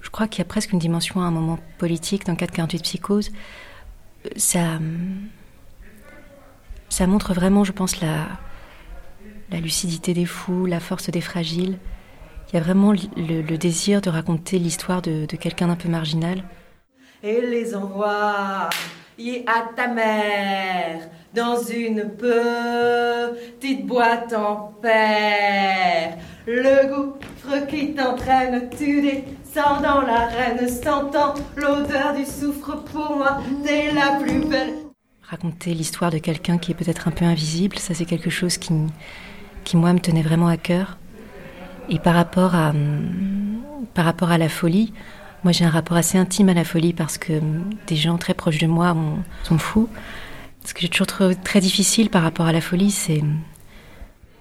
Je crois qu'il y a presque une dimension à un moment politique dans 448 Psychose. Euh, Ça, hum, ça montre vraiment, je pense, la, la lucidité des fous, la force des fragiles. Il y a vraiment le, le désir de raconter l'histoire de, de quelqu'un d'un peu marginal. et les envoie y à ta mère dans une petite boîte en fer. Le gouffre qui t'entraîne, tu descends dans l'arène, sentant l'odeur du soufre pour moi, t'es la plus belle. Raconter l'histoire de quelqu'un qui est peut-être un peu invisible, ça c'est quelque chose qui, qui moi me tenait vraiment à cœur. Et par rapport à, hum, par rapport à la folie, moi j'ai un rapport assez intime à la folie parce que hum, des gens très proches de moi ont- sont fous. Ce que j'ai toujours trouvé très difficile par rapport à la folie, c'est hum,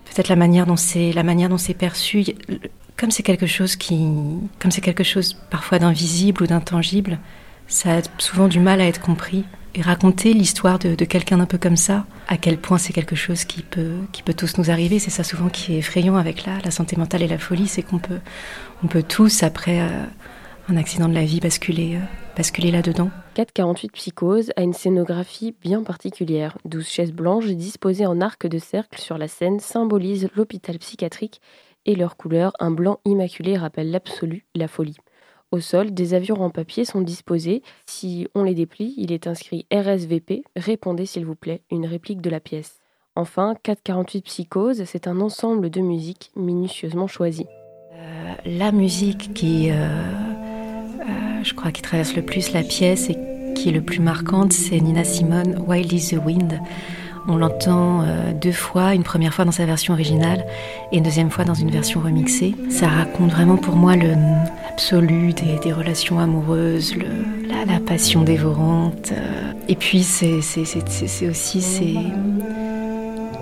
peut-être la manière dont c'est la manière dont c'est perçu. Comme c'est quelque chose qui, comme c'est quelque chose parfois d'invisible ou d'intangible, ça a souvent du mal à être compris. Et raconter l'histoire de, quelqu'un d'un peu comme ça, à quel point c'est quelque chose qui peut, qui peut tous nous arriver, c'est ça souvent qui est effrayant avec la, la santé mentale et la folie, c'est qu'on peut, on peut tous, après euh, un accident de la vie, basculer, euh, basculer là-dedans. 448 Psychose a une scénographie bien particulière. 12 chaises blanches disposées en arc de cercle sur la scène symbolisent l'hôpital psychiatrique et leur couleur, un blanc immaculé, rappelle l'absolu, la folie. Au sol, des avions en papier sont disposés. Si on les déplie, il est inscrit RSVP, répondez s'il vous plaît, une réplique de la pièce. Enfin, 448 Psychose, c'est un ensemble de musique minutieusement choisi. Euh, la musique qui, euh, euh, je crois, qui traverse le plus la pièce et qui est le plus marquante, c'est Nina Simone, Wild is the Wind. On l'entend euh, deux fois, une première fois dans sa version originale et une deuxième fois dans une version remixée. Ça raconte vraiment pour moi l'absolu des, des relations amoureuses, la, passion dévorante. euh. Et puis c'est aussi ces,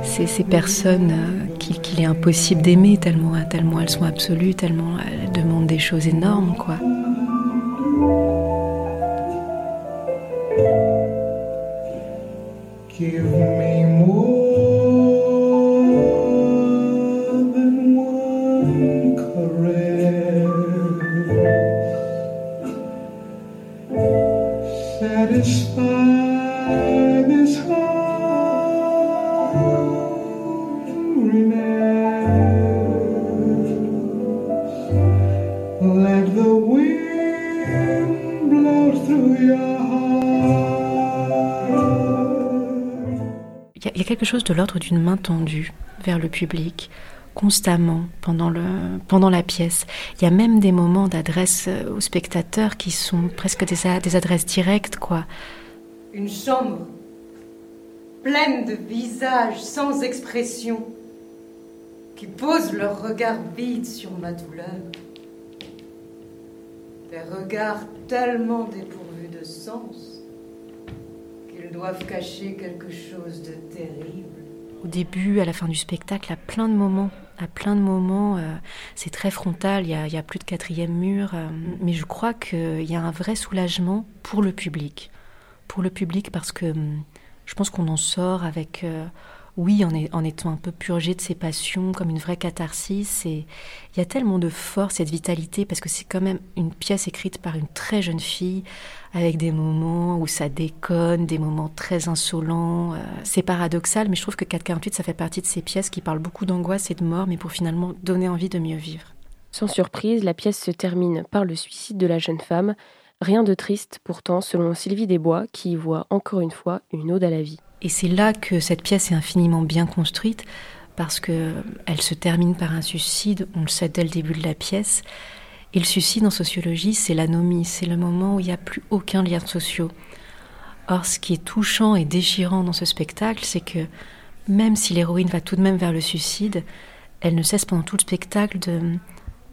ces, ces personnes euh, qu'il qu'il est impossible d'aimer tellement, tellement elles sont absolues, tellement elles demandent des choses énormes, quoi. Give me quelque chose de l'ordre d'une main tendue vers le public, constamment, pendant, le, pendant la pièce. Il y a même des moments d'adresse euh, aux spectateurs qui sont presque des, des adresses directes, quoi. Une chambre pleines de visages sans expression, qui posent leur regard vide sur ma douleur. Des regards tellement dépourvus de sens doivent cacher quelque chose de terrible. Au début, à la fin du spectacle, à plein de moments, à plein de moments, euh, c'est très frontal, il y, a, plus de quatrième mur, euh, mais je crois qu'il y a un vrai soulagement pour le public. Pour le public parce que hum, je pense qu'on en sort avec, euh, oui, en, est- étant un peu purgé de ses passions, comme une vraie catharsis. Et il y a tellement de force et de vitalité parce que c'est quand même une pièce écrite par une très jeune fille avec des moments où ça déconne, des moments très insolents. euh, c'est paradoxal, mais je trouve que 448, ça fait partie de ces pièces qui parlent beaucoup d'angoisse et de mort, mais pour finalement donner envie de mieux vivre. Sans surprise, la pièce se termine par le suicide de la jeune femme. Rien de triste pourtant, selon Sylvie Desbois, qui y voit encore une fois une ode à la vie. Et c'est là que cette pièce est infiniment bien construite, parce que elle se termine par un suicide, on le sait dès le début de la pièce. Et le suicide en sociologie, c'est l'anomie, c'est le moment où il n'y a plus aucun lien social. Or, ce qui est touchant et déchirant dans ce spectacle, c'est que même si l'héroïne va tout de même vers le suicide, elle ne cesse pendant tout le spectacle de,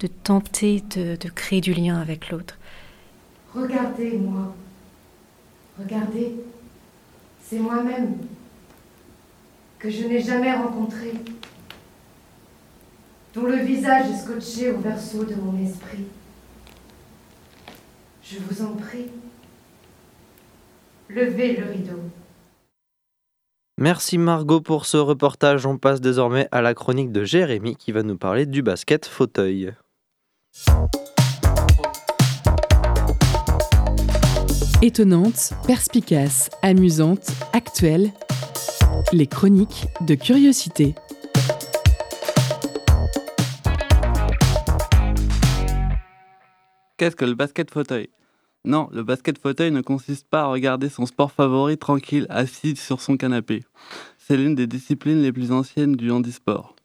de tenter de, de créer du lien avec l'autre. Regardez-moi. Regardez. C'est moi-même que je n'ai jamais rencontré, dont le visage est scotché au verso de mon esprit. Je vous en prie, levez le rideau. Merci Margot pour ce reportage. On passe désormais à la chronique de Jérémy qui va nous parler du basket fauteuil. Étonnante, perspicace, amusante, actuelle, les chroniques de curiosité. Qu'est-ce que le basket fauteuil? Non, le basket fauteuil ne consiste pas à regarder son sport favori tranquille, assis sur son canapé. C'est l'une des disciplines les plus anciennes du handisport.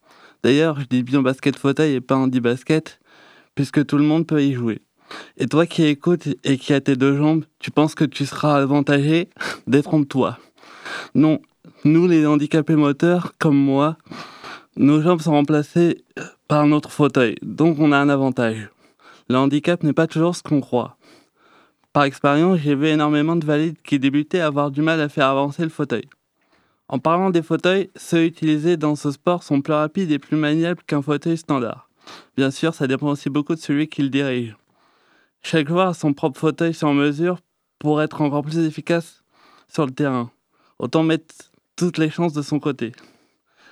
D'ailleurs, je dis bien basket fauteuil et pas handi-basket, puisque tout le monde peut y jouer. Et toi qui écoutes et qui as tes deux jambes, tu penses que tu seras avantagé Détrompe-toi. Non, nous les handicapés moteurs, comme moi, nos jambes sont remplacées par notre fauteuil, donc on a un avantage. Le handicap n'est pas toujours ce qu'on croit. Par expérience, j'ai vu énormément de valides qui débutaient à avoir du mal à faire avancer le fauteuil. En parlant des fauteuils, ceux utilisés dans ce sport sont plus rapides et plus maniables qu'un fauteuil standard. Bien sûr, ça dépend aussi beaucoup de celui qui le dirige. Chaque joueur a son propre fauteuil sur mesure pour être encore plus efficace sur le terrain. Autant mettre toutes les chances de son côté.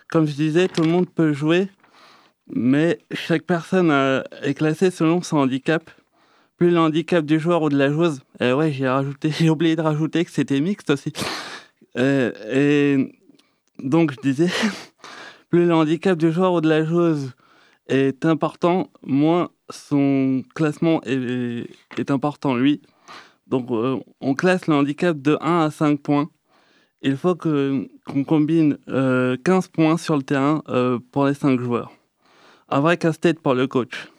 Comme je disais, tout le monde peut jouer, mais chaque personne euh, est classée selon son handicap. Plus le handicap du joueur ou de la joueuse, et ouais, j'ai oublié de rajouter que c'était mixte aussi. Euh, et donc je disais, plus le handicap du joueur ou de la joueuse est important, moins son classement est, important lui. Donc euh, on classe le handicap de 1 à 5 points. Il faut qu'on combine euh, 15 points sur le terrain euh, pour les 5 joueurs. Un vrai casse-tête pour le coach.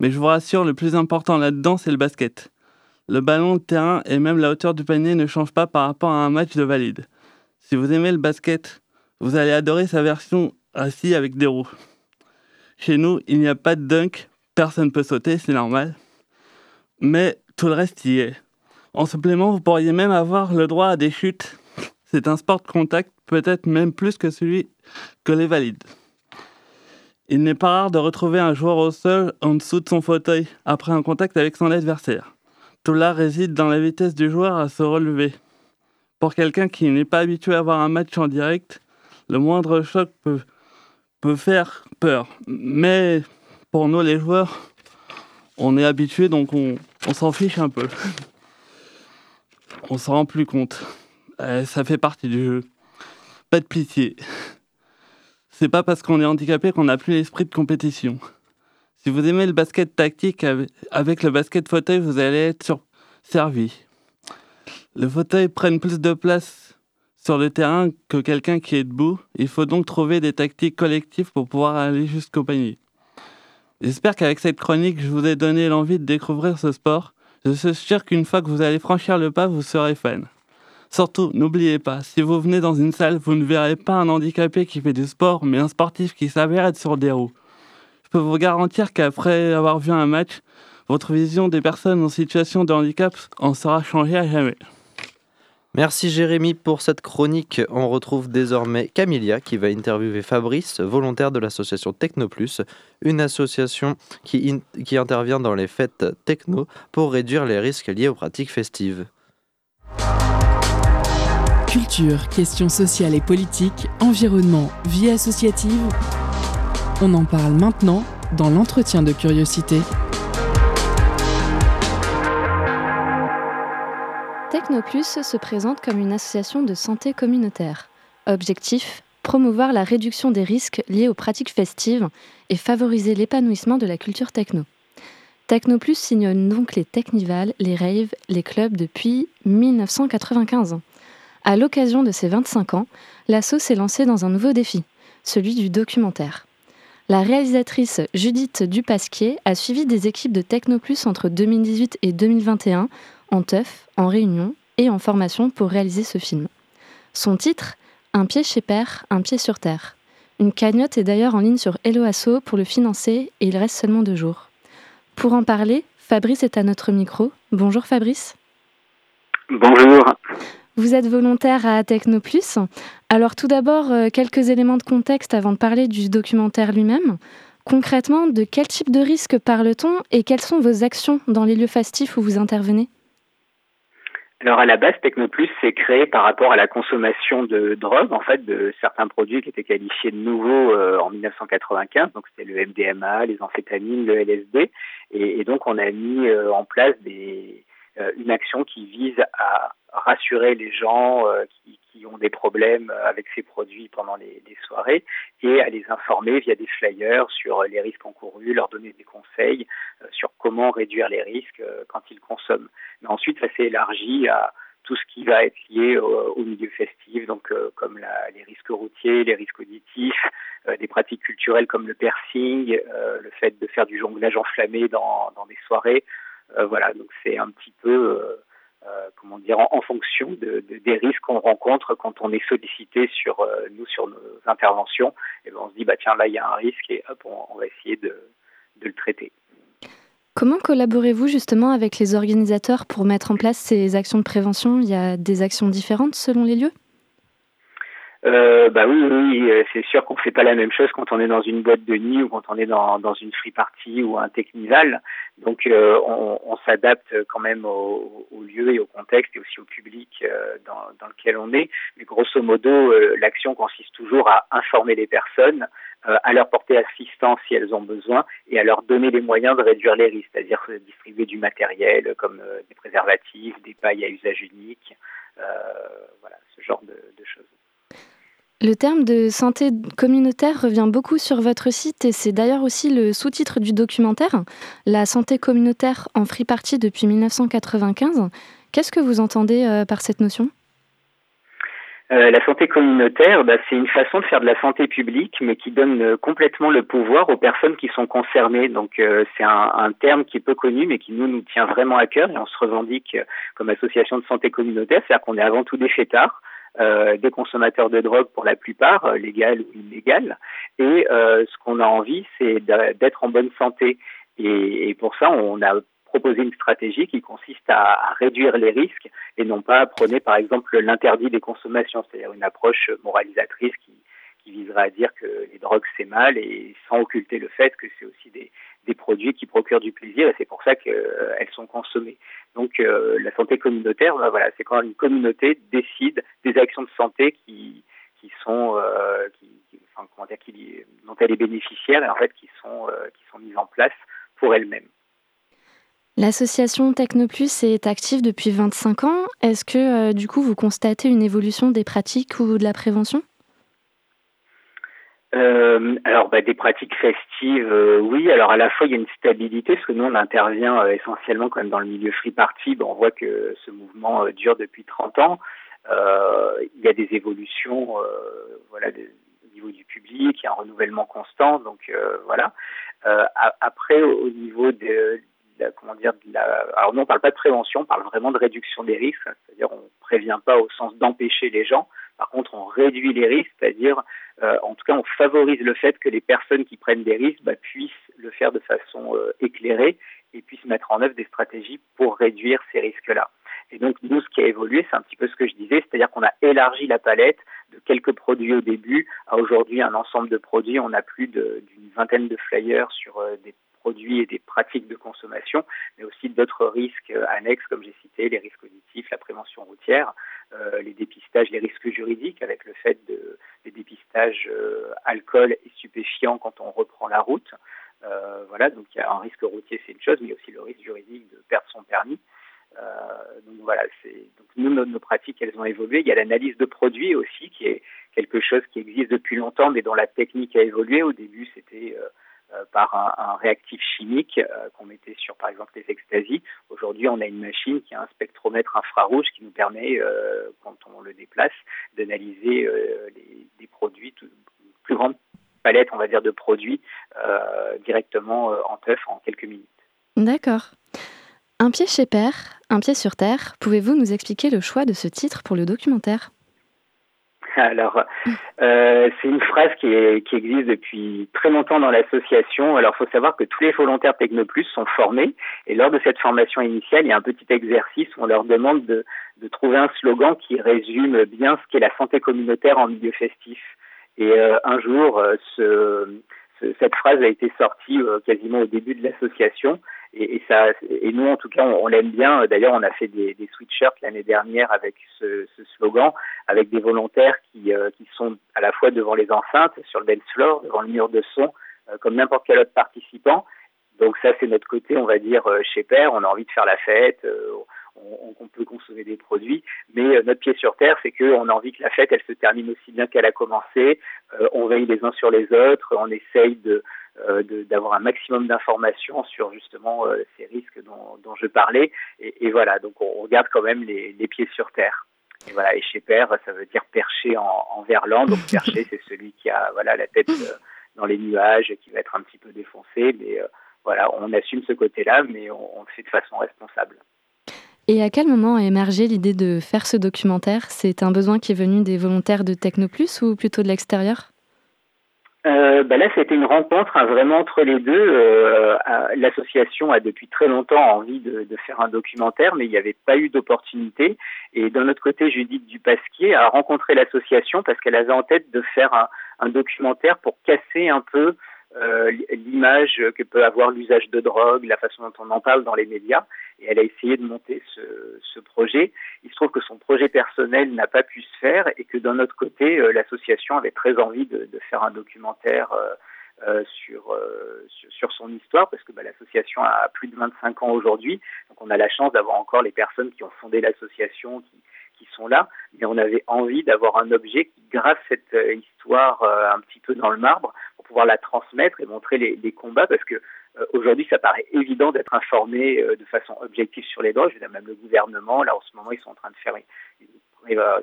Mais je vous rassure, le plus important là-dedans, c'est le basket. Le ballon de terrain et même la hauteur du panier ne changent pas par rapport à un match de valide. Si vous aimez le basket, vous allez adorer sa version assis avec des roues. Chez nous, il n'y a pas de dunk, personne ne peut sauter, c'est normal. Mais tout le reste y est. En supplément, vous pourriez même avoir le droit à des chutes. C'est un sport de contact, peut-être même plus que celui que les valides. Il n'est pas rare de retrouver un joueur au sol en dessous de son fauteuil après un contact avec son adversaire. Tout là réside dans la vitesse du joueur à se relever. Pour quelqu'un qui n'est pas habitué à voir un match en direct, le moindre choc peut, peut faire peur. Mais pour nous les joueurs, on est habitué donc on, s'en fiche un peu. on s'en rend plus compte. Euh, ça fait partie du jeu. Pas de pitié. C'est pas parce qu'on est handicapé qu'on n'a plus l'esprit de compétition. Si vous aimez le basket tactique avec- le basket fauteuil, vous allez être servi. Le fauteuil prenne plus de place sur le terrain que quelqu'un qui est debout. Il faut donc trouver des tactiques collectives pour pouvoir aller jusqu'au panier. J'espère qu'avec cette chronique, je vous ai donné l'envie de découvrir ce sport. Je suis sûr qu'une fois que vous allez franchir le pas, vous serez fan. Surtout, n'oubliez pas, si vous venez dans une salle, vous ne verrez pas un handicapé qui fait du sport, mais un sportif qui s'avère être sur des roues. Je peux vous garantir qu'après avoir vu un match, votre vision des personnes en situation de handicap en sera changée à jamais. Merci Jérémy pour cette chronique. On retrouve désormais Camilia qui va interviewer Fabrice, volontaire de l'association Technoplus, une association qui, qui intervient dans les fêtes techno pour réduire les risques liés aux pratiques festives. Culture, questions sociales et politiques, environnement, vie associative. On en parle maintenant dans l'entretien de curiosité. Technoplus se présente comme une association de santé communautaire. Objectif promouvoir la réduction des risques liés aux pratiques festives et favoriser l'épanouissement de la culture techno. Technoplus signe donc les Technivals, les raves, les clubs depuis 1995. À l'occasion de ses 25 ans, l'asso s'est lancée dans un nouveau défi, celui du documentaire. La réalisatrice Judith Dupasquier a suivi des équipes de Technoplus entre 2018 et 2021 en teuf, en réunion et en formation pour réaliser ce film. Son titre Un pied chez Père, un pied sur terre. Une cagnotte est d'ailleurs en ligne sur Hello Asso pour le financer et il reste seulement deux jours. Pour en parler, Fabrice est à notre micro. Bonjour Fabrice. Bonjour. Vous êtes volontaire à Technoplus. Alors tout d'abord, euh, quelques éléments de contexte avant de parler du documentaire lui-même. Concrètement, de quel type de risque parle-t-on et quelles sont vos actions dans les lieux festifs où vous intervenez? Alors à la base, Technoplus s'est créé par rapport à la consommation de drogue, en fait, de certains produits qui étaient qualifiés de nouveaux euh, en 1995. Donc c'était le MDMA, les amphétamines, le LSD, et, donc on a mis euh, en place des, une action qui vise à rassurer les gens euh, qui, ont des problèmes avec ces produits pendant les, soirées et à les informer via des flyers sur les risques encourus, leur donner des conseils euh, sur comment réduire les risques euh, quand ils consomment. Mais ensuite, ça s'est élargi à tout ce qui va être lié au, au milieu festif, donc euh, comme la, les risques routiers, les risques auditifs, euh, des pratiques culturelles comme le piercing, euh, le fait de faire du jonglage enflammé dans, dans des soirées. Euh, voilà, donc c'est un petit peu euh, comment dire, en, fonction de, de, des risques qu'on rencontre quand on est sollicité sur euh, nous sur nos interventions. Et ben on se dit bah tiens là il y a un risque et hop on, va essayer de, le traiter. Comment collaborez-vous justement avec les organisateurs pour mettre en place ces actions de prévention? Il y a des actions différentes selon les lieux? Euh, bah oui, oui, c'est sûr qu'on fait pas la même chose quand on est dans une boîte de nuit ou quand on est dans, dans une free party ou un technival. Donc euh, on, on s'adapte quand même au, au, lieu et au contexte et aussi au public euh, dans, dans, lequel on est. Mais grosso modo, euh, l'action consiste toujours à informer les personnes, euh, à leur porter assistance si elles ont besoin et à leur donner les moyens de réduire les risques, c'est-à-dire distribuer du matériel comme euh, des préservatifs, des pailles à usage unique, voilà, ce genre de, de choses. Le terme de santé communautaire revient beaucoup sur votre site et c'est d'ailleurs aussi le sous-titre du documentaire, La santé communautaire en free party depuis 1995. Qu'est-ce que vous entendez euh, par cette notion? Euh, la santé communautaire, bah, c'est une façon de faire de la santé publique, mais qui donne euh, complètement le pouvoir aux personnes qui sont concernées. Donc, c'est un, un, terme qui est peu connu, mais qui nous nous tient vraiment à cœur. Et on se revendique comme association de santé communautaire, c'est-à-dire qu'on est avant tout des fêtards. Euh, des consommateurs de drogue pour la plupart, euh, légales ou illégales. Et euh, ce qu'on a envie, c'est d'être en bonne santé. Et, pour ça, on a proposé une stratégie qui consiste à, à réduire les risques et non pas à prôner, par exemple, l'interdit des consommations, c'est-à-dire une approche moralisatrice qui, qui visera à dire que les drogues c'est mal et sans occulter le fait que c'est aussi des, produits qui procurent du plaisir et c'est pour ça qu'elles sont consommées. Donc euh, la santé communautaire, bah, voilà, c'est quand une communauté décide des actions de santé qui, sont, euh, dont elle est bénéficiaire et en fait qui sont, euh, qui sont mises en place pour elle-même. L'association Technoplus est active depuis 25 ans. Est-ce que du coup vous constatez une évolution des pratiques ou de la prévention? Euh, alors, bah, des pratiques festives, euh, oui. Alors, à la fois, il y a une stabilité, parce que nous, on intervient euh, essentiellement quand même dans le milieu free party. On voit que ce mouvement dure depuis 30 ans. il y a des évolutions, voilà, de, au niveau du public, il y a un renouvellement constant. Donc, voilà. après, au, au niveau de, de la, comment dire, de la, alors nous on parle pas de prévention, on parle vraiment de réduction des risques, c'est-à-dire on prévient pas au sens d'empêcher les gens, par contre on réduit les risques, c'est-à-dire euh, en tout cas on favorise le fait que les personnes qui prennent des risques bah, puissent le faire de façon euh, éclairée et puissent mettre en œuvre des stratégies pour réduire ces risques-là. Et donc, nous, ce qui a évolué, c'est un petit peu ce que je disais, c'est-à-dire qu'on a élargi la palette de quelques produits au début à aujourd'hui un ensemble de produits. On a plus d'une vingtaine de flyers sur euh, des produits et des pratiques de consommation, mais aussi d'autres risques euh, annexes, comme j'ai cité, les risques auditifs, la prévention routière, euh, les dépistages, les risques juridiques, avec le fait de, des dépistages euh, alcool et stupéfiants quand on reprend la route. Voilà, donc il y a un risque routier, c'est une chose, mais aussi le risque juridique de perdre son permis. Donc voilà, nous nos, pratiques elles ont évolué. Il y a l'analyse de produits aussi qui est quelque chose qui existe depuis longtemps, mais dont la technique a évolué. Au début, c'était par un, réactif chimique euh, qu'on mettait sur par exemple les extasies. Aujourd'hui, on a une machine qui a un spectromètre infrarouge qui nous permet, euh, quand on le déplace, d'analyser des produits, une plus grande palette, on va dire, de produits directement en teuf en quelques minutes. D'accord. Un pied chez Père, un pied sur terre, pouvez-vous nous expliquer le choix de ce titre pour le documentaire? alors, euh, c'est une phrase qui, est, qui, existe depuis très longtemps dans l'association. Alors, il faut savoir que tous les volontaires Technoplus sont formés et lors de cette formation initiale, il y a un petit exercice où on leur demande de, trouver un slogan qui résume bien ce qu'est la santé communautaire en milieu festif. Et euh, un jour, euh, ce, ce, cette phrase a été sortie quasiment au début de l'association et, et, ça, et nous, en tout cas, on, on l'aime bien. D'ailleurs, on a fait des, des sweatshirts l'année dernière avec ce, ce, slogan, avec des volontaires qui, euh, qui sont à la fois devant les enceintes, sur le dance floor, devant le mur de son, euh, comme n'importe quel autre participant. Donc ça, c'est notre côté, on va dire, euh, chez Père. On a envie de faire la fête. Euh, on, on, peut consommer des produits, mais euh, notre pied sur terre, c'est qu'on a envie que la fête, elle se termine aussi bien qu'elle a commencé. Euh, on veille les uns sur les autres, on essaye de euh, d'avoir un maximum d'informations sur justement ces risques dont, dont je parlais. Et, et, voilà, donc on, regarde quand même les, les, pieds sur terre. Et voilà, et chez Père, ça veut dire perché en, en verlan. Donc perché, c'est celui qui a voilà la tête dans les nuages, qui va être un petit peu défoncé. Mais euh, voilà, on assume ce côté-là, mais on, on le fait de façon responsable. Et à quel moment a émergé l'idée de faire ce documentaire? C'est un besoin qui est venu des volontaires de Technoplus ou plutôt de l'extérieur? Euh, bah là, c'était une rencontre hein, vraiment entre les deux. Euh, L'association a depuis très longtemps envie de, faire un documentaire, mais il n'y avait pas eu d'opportunité. Et d'un autre côté, Judith Dupasquier a rencontré l'association parce qu'elle avait en tête de faire un, documentaire pour casser un peu euh, l'image que peut avoir l'usage de drogue, la façon dont on en parle dans les médias. Et elle a essayé de monter ce, ce projet. Il se trouve que son projet personnel n'a pas pu se faire et que d'un autre côté, euh, l'association avait très envie de, de, faire un documentaire euh, euh sur, euh, sur, son histoire parce que bah, l'association a plus de 25 ans aujourd'hui. Donc on a la chance d'avoir encore les personnes qui ont fondé l'association, qui, qui sont là, mais on avait envie d'avoir un objet qui grave cette euh, histoire euh, un petit peu dans le marbre pouvoir la transmettre et montrer les, combats parce que euh, aujourd'hui ça paraît évident d'être informé de façon objective sur les drogues. Je même le gouvernement, là en ce moment ils sont en train de faire une,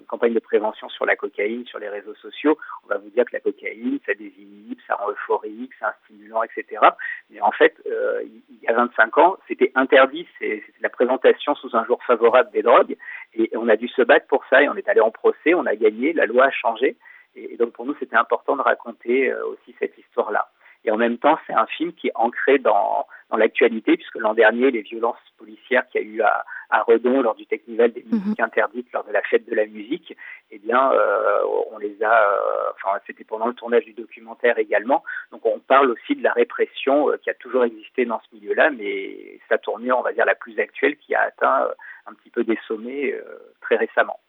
campagne de prévention sur la cocaïne sur les réseaux sociaux. On va vous dire que la cocaïne ça désinhibe, ça rend euphorique, c'est un stimulant, etc. Mais en fait, euh, il y a 25 ans, c'était interdit, c'est la présentation sous un jour favorable des drogues, et on a dû se battre pour ça, et on est allé en procès, on a gagné, la loi a changé, et, donc pour nous c'était important de raconter euh, aussi cette histoire-là. Et en même temps, c'est un film qui est ancré dans, dans l'actualité, puisque l'an dernier, les violences policières qu'il y a eu à, à Redon lors du Technival des musiques mmh. interdites lors de la fête de la musique, eh bien, euh, on les a, euh, enfin, c'était pendant le tournage du documentaire également. Donc, on parle aussi de la répression euh, qui a toujours existé dans ce milieu-là, mais sa tournure, on va dire, la plus actuelle, qui a atteint euh, un petit peu des sommets euh, très récemment.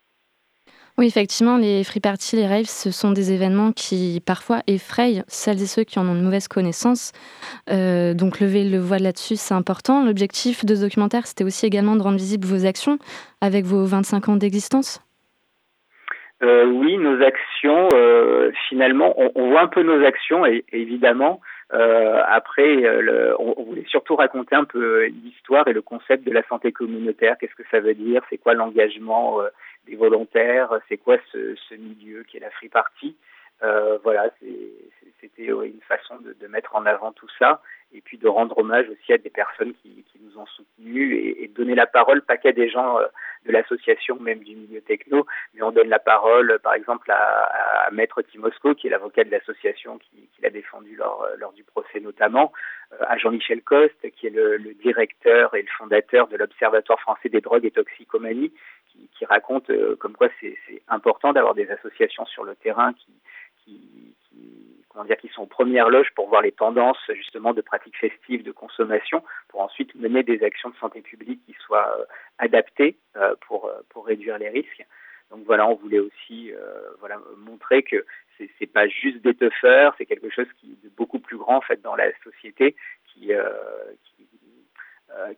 Oui, effectivement, les free parties, les raves, ce sont des événements qui parfois effrayent celles et ceux qui en ont une mauvaise connaissance. Euh, donc lever le voile là-dessus, c'est important. L'objectif de ce documentaire, c'était aussi également de rendre visibles vos actions avec vos 25 ans d'existence? Euh, oui, nos actions, euh, finalement, on, on, voit un peu nos actions, et, évidemment. Euh, après, le, on, on, voulait surtout raconter un peu l'histoire et le concept de la santé communautaire. Qu'est-ce que ça veut dire? C'est quoi l'engagement des volontaires, c'est quoi ce, ce, milieu qui est la free party? Euh, voilà, c'était une façon de, de, mettre en avant tout ça et puis de rendre hommage aussi à des personnes qui, qui nous ont soutenus et, et, donner la parole, pas qu'à des gens euh, de l'association, même du milieu techno, mais on donne la parole, par exemple, à, à Maître Timosco, qui est l'avocat de l'association qui, qui l'a défendu lors, lors du procès notamment, euh, à Jean-Michel Coste, qui est le, le, directeur et le fondateur de l'Observatoire français des drogues et toxicomanie, qui, qui raconte euh, comme quoi c'est important d'avoir des associations sur le terrain qui, comment dire, qui sont aux premières loges pour voir les tendances justement de pratiques festives, de consommation, pour ensuite mener des actions de santé publique qui soient euh, adaptées euh, pour, pour réduire les risques. Donc voilà, on voulait aussi voilà, montrer que c'est, pas juste des teufeurs, c'est quelque chose qui est beaucoup plus grand en fait dans la société qui, euh,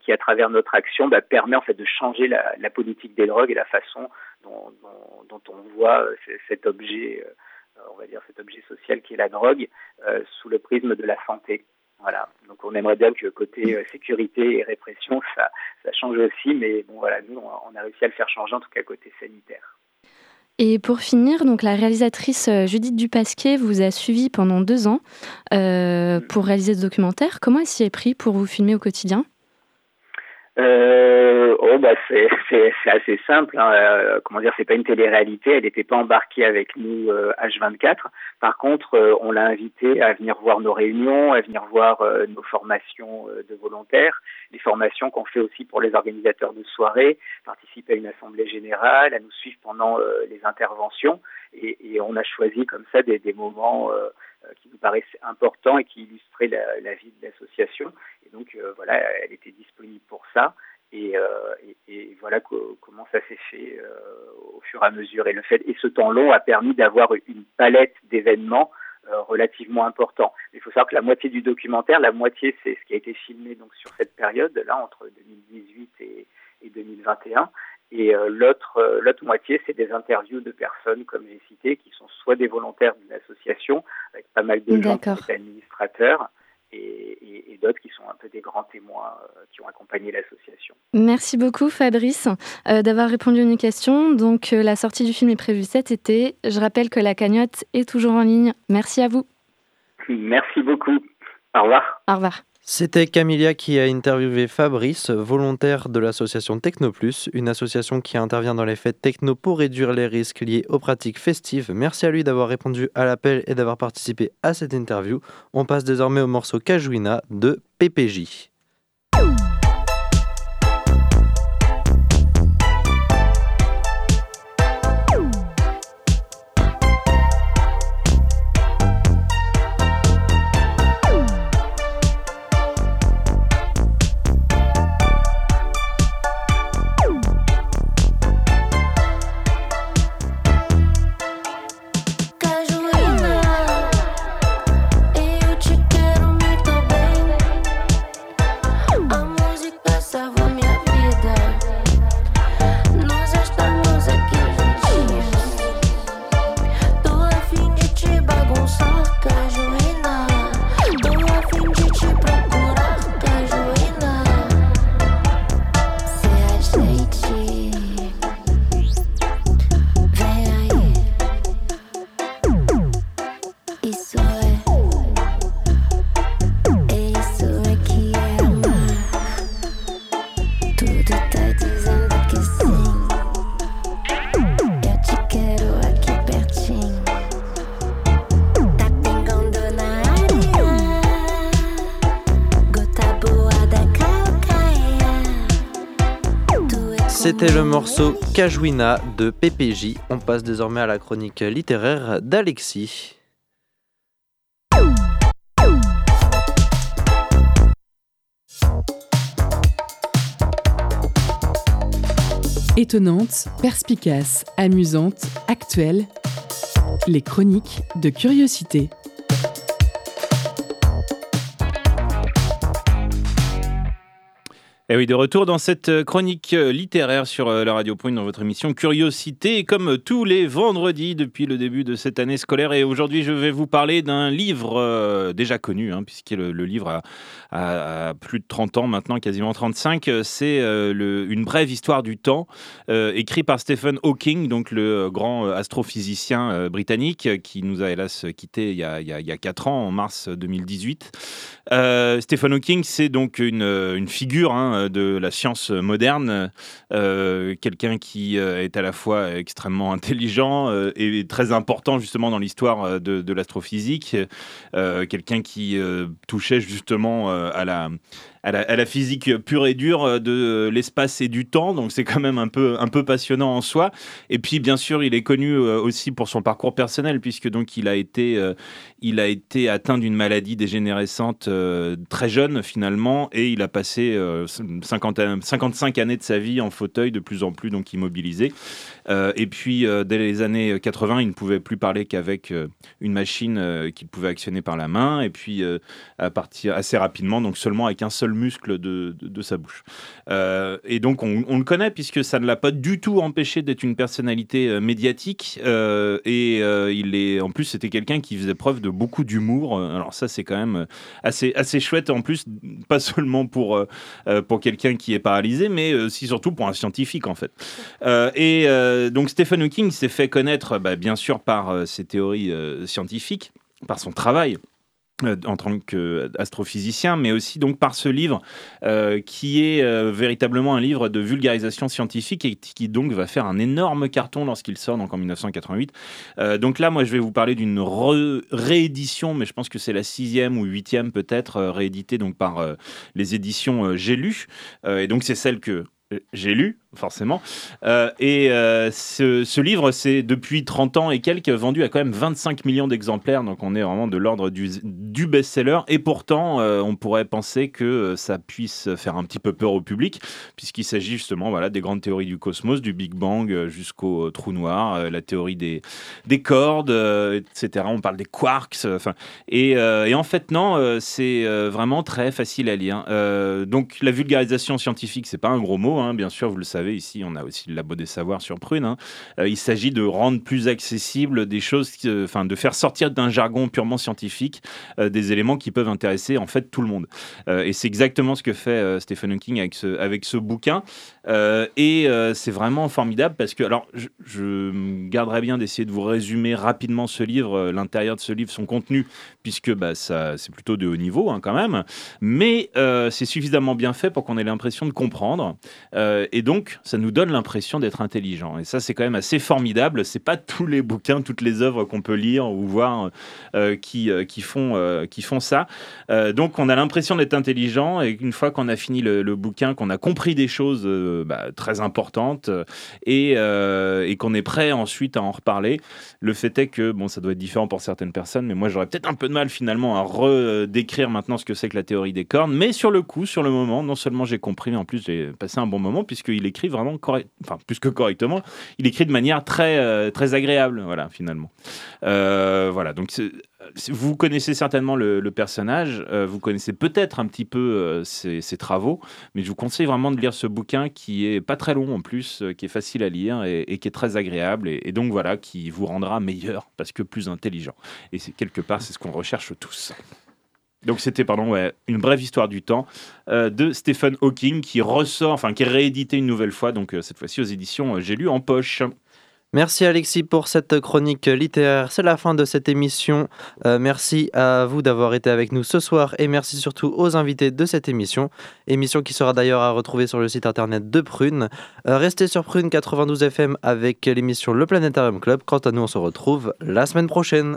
qui à travers notre action bah, permet en fait de changer la, la, politique des drogues et la façon dont, dont, dont on voit cet objet, on va dire cet objet social qui est la drogue, sous le prisme de la santé. Voilà. Donc on aimerait bien que côté euh, sécurité et répression, ça, ça change aussi, mais bon voilà, nous on a réussi à le faire changer en tout cas côté sanitaire. Et pour finir, donc la réalisatrice Judith Dupasquier vous a suivi pendant deux ans euh, pour réaliser ce documentaire. Comment elle s'y est pris pour vous filmer au quotidien? Euh, oh bah c'est c'est assez simple. Hein. Euh, comment dire, c'est pas une télé-réalité. Elle n'était pas embarquée avec nous euh, H24. Par contre, euh, on l'a invitée à venir voir nos réunions, à venir voir euh, nos formations euh, de volontaires, les formations qu'on fait aussi pour les organisateurs de soirées, participer à une assemblée générale, à nous suivre pendant les interventions. Et, et, on a choisi comme ça des, des moments qui nous paraissaient importants et qui illustraient la, vie de l'association. Et donc euh, voilà, elle était disponible pour ça. Et, euh, voilà co comment ça s'est fait euh, au fur et à mesure. Et le fait et ce temps long a permis d'avoir une palette d'événements euh, relativement importants. Il faut savoir que la moitié du documentaire, la moitié c'est ce qui a été filmé donc sur cette période là entre 2018 et, et 2021. Et euh, l'autre euh, l'autre moitié, c'est des interviews de personnes, comme j'ai cité, qui sont soit des volontaires de l'association, avec pas mal de gens qui sont administrateurs, et, et, et d'autres qui sont un peu des grands témoins euh, qui ont accompagné l'association. Merci beaucoup Fabrice d'avoir répondu à une question. Donc la sortie du film est prévue cet été. Je rappelle que la cagnotte est toujours en ligne. Merci à vous. Merci beaucoup. Au revoir. Au revoir. C'était Camilia qui a interviewé Fabrice, volontaire de l'association Technoplus, une association qui intervient dans les fêtes techno pour réduire les risques liés aux pratiques festives. Merci à lui d'avoir répondu à l'appel et d'avoir participé à cette interview. On passe désormais au morceau Cajuina de PPJ. C'était le morceau Cajuina de PPJ. On passe désormais à la chronique littéraire d'Alexis. Étonnante, perspicace, amusante, actuelle, les chroniques de curiosité. Et oui, de retour dans cette euh, chronique euh, littéraire sur euh, la Radio Point dans votre émission Curiosité, comme tous les vendredis depuis le début de cette année scolaire. Et aujourd'hui, je vais vous parler d'un livre déjà connu, hein, puisque le, livre a, plus de 30 ans maintenant, quasiment 35. C'est Une brève histoire du temps, euh, écrit par Stephen Hawking, donc le grand astrophysicien britannique qui nous a hélas quitté il y a, il y a, il y a 4 ans, en mars 2018. Euh, Stephen Hawking, c'est donc une, une figure hein, de la science moderne, euh, quelqu'un qui euh, est à la fois extrêmement intelligent euh, et très important justement dans l'histoire de l'astrophysique, quelqu'un qui touchait justement à la à la, physique pure et dure de l'espace et du temps. Donc c'est quand même un peu, un peu passionnant en soi. Et puis bien sûr, il est connu aussi pour son parcours personnel, puisque donc il a été, il a été atteint d'une maladie dégénérescente très jeune finalement, et il a passé 50, 55 années de sa vie en fauteuil, de plus en plus donc immobilisé. Euh, et puis euh, dès les années 80, il ne pouvait plus parler qu'avec euh, une machine qu'il pouvait actionner par la main. Et puis à partir assez rapidement, donc seulement avec un seul muscle de, de, sa bouche. et donc on, le connaît puisque ça ne l'a pas du tout empêché d'être une personnalité médiatique. et il est en plus c'était quelqu'un qui faisait preuve de beaucoup d'humour. Alors ça c'est quand même assez assez chouette en plus, pas seulement pour pour quelqu'un qui est paralysé, mais aussi surtout pour un scientifique en fait. Et donc Stephen Hawking s'est fait connaître bah, bien sûr par euh, ses théories scientifiques, par son travail en tant qu'astrophysicien, mais aussi donc par ce livre euh, qui est euh, véritablement un livre de vulgarisation scientifique et qui donc va faire un énorme carton lorsqu'il sort donc en 1988. Euh, donc là, moi, je vais vous parler d'une réédition, mais je pense que c'est la sixième ou huitième peut-être rééditée donc par les éditions J'ai lu, et donc c'est celle que j'ai lu forcément. Euh, et euh, ce, livre, c'est depuis 30 ans et quelques vendu à quand même 25 millions d'exemplaires, donc on est vraiment de l'ordre du, best-seller. Et pourtant, euh, on pourrait penser que ça puisse faire un petit peu peur au public, puisqu'il s'agit justement voilà, des grandes théories du cosmos, du Big Bang jusqu'au trou noir, la théorie des, des cordes, etc. On parle des quarks. Et, en fait, non, c'est vraiment très facile à lire. donc la vulgarisation scientifique, c'est pas un gros mot, hein, bien sûr, vous le savez ici on a aussi le labo des savoirs sur Prune. Hein. Euh, il s'agit de rendre plus accessible des choses, enfin de faire sortir d'un jargon purement scientifique euh, des éléments qui peuvent intéresser en fait tout le monde. Euh, et c'est exactement ce que fait Stephen Hawking avec ce, avec ce bouquin. et c'est vraiment formidable parce que, alors je, je garderai bien d'essayer de vous résumer rapidement ce livre, l'intérieur de ce livre, son contenu, puisque bah, ça, c'est plutôt de haut niveau hein, quand même. Mais c'est suffisamment bien fait pour qu'on ait l'impression de comprendre. et donc, ça nous donne l'impression d'être intelligent. Et ça, c'est quand même assez formidable. C'est pas tous les bouquins, toutes les œuvres qu'on peut lire ou voir euh, qui, euh, qui, font, euh, qui font ça. Donc, on a l'impression d'être intelligent. Et une fois qu'on a fini le, bouquin, qu'on a compris des choses bah, très importantes et, et qu'on est prêt ensuite à en reparler, le fait est que, bon, ça doit être différent pour certaines personnes, mais moi, j'aurais peut-être un peu de mal finalement à redécrire maintenant ce que c'est que la théorie des cornes. Mais sur le coup, sur le moment, non seulement j'ai compris, mais en plus, j'ai passé un bon moment puisqu'il écrit vraiment correct, enfin plus que correctement, il écrit de manière très euh, très agréable, voilà finalement. Euh, voilà, donc vous connaissez certainement le, personnage, euh, vous connaissez peut-être un petit peu ses, travaux, mais je vous conseille vraiment de lire ce bouquin qui est pas très long en plus, qui est facile à lire et, et qui est très agréable et, et, donc voilà qui vous rendra meilleur parce que plus intelligent. Et c'est quelque part c'est ce qu'on recherche tous. Donc c'était pardon ouais, une brève histoire du temps euh, de Stephen Hawking qui ressort, enfin qui est réédité une nouvelle fois, donc euh, cette fois-ci aux éditions euh, J'ai lu en poche. Merci Alexis pour cette chronique littéraire. C'est la fin de cette émission. Merci à vous d'avoir été avec nous ce soir et merci surtout aux invités de cette émission. Émission qui sera d'ailleurs à retrouver sur le site internet de Prune. Restez sur Prune 92 FM avec l'émission Le Planétarium Club. Quant à nous, on se retrouve la semaine prochaine.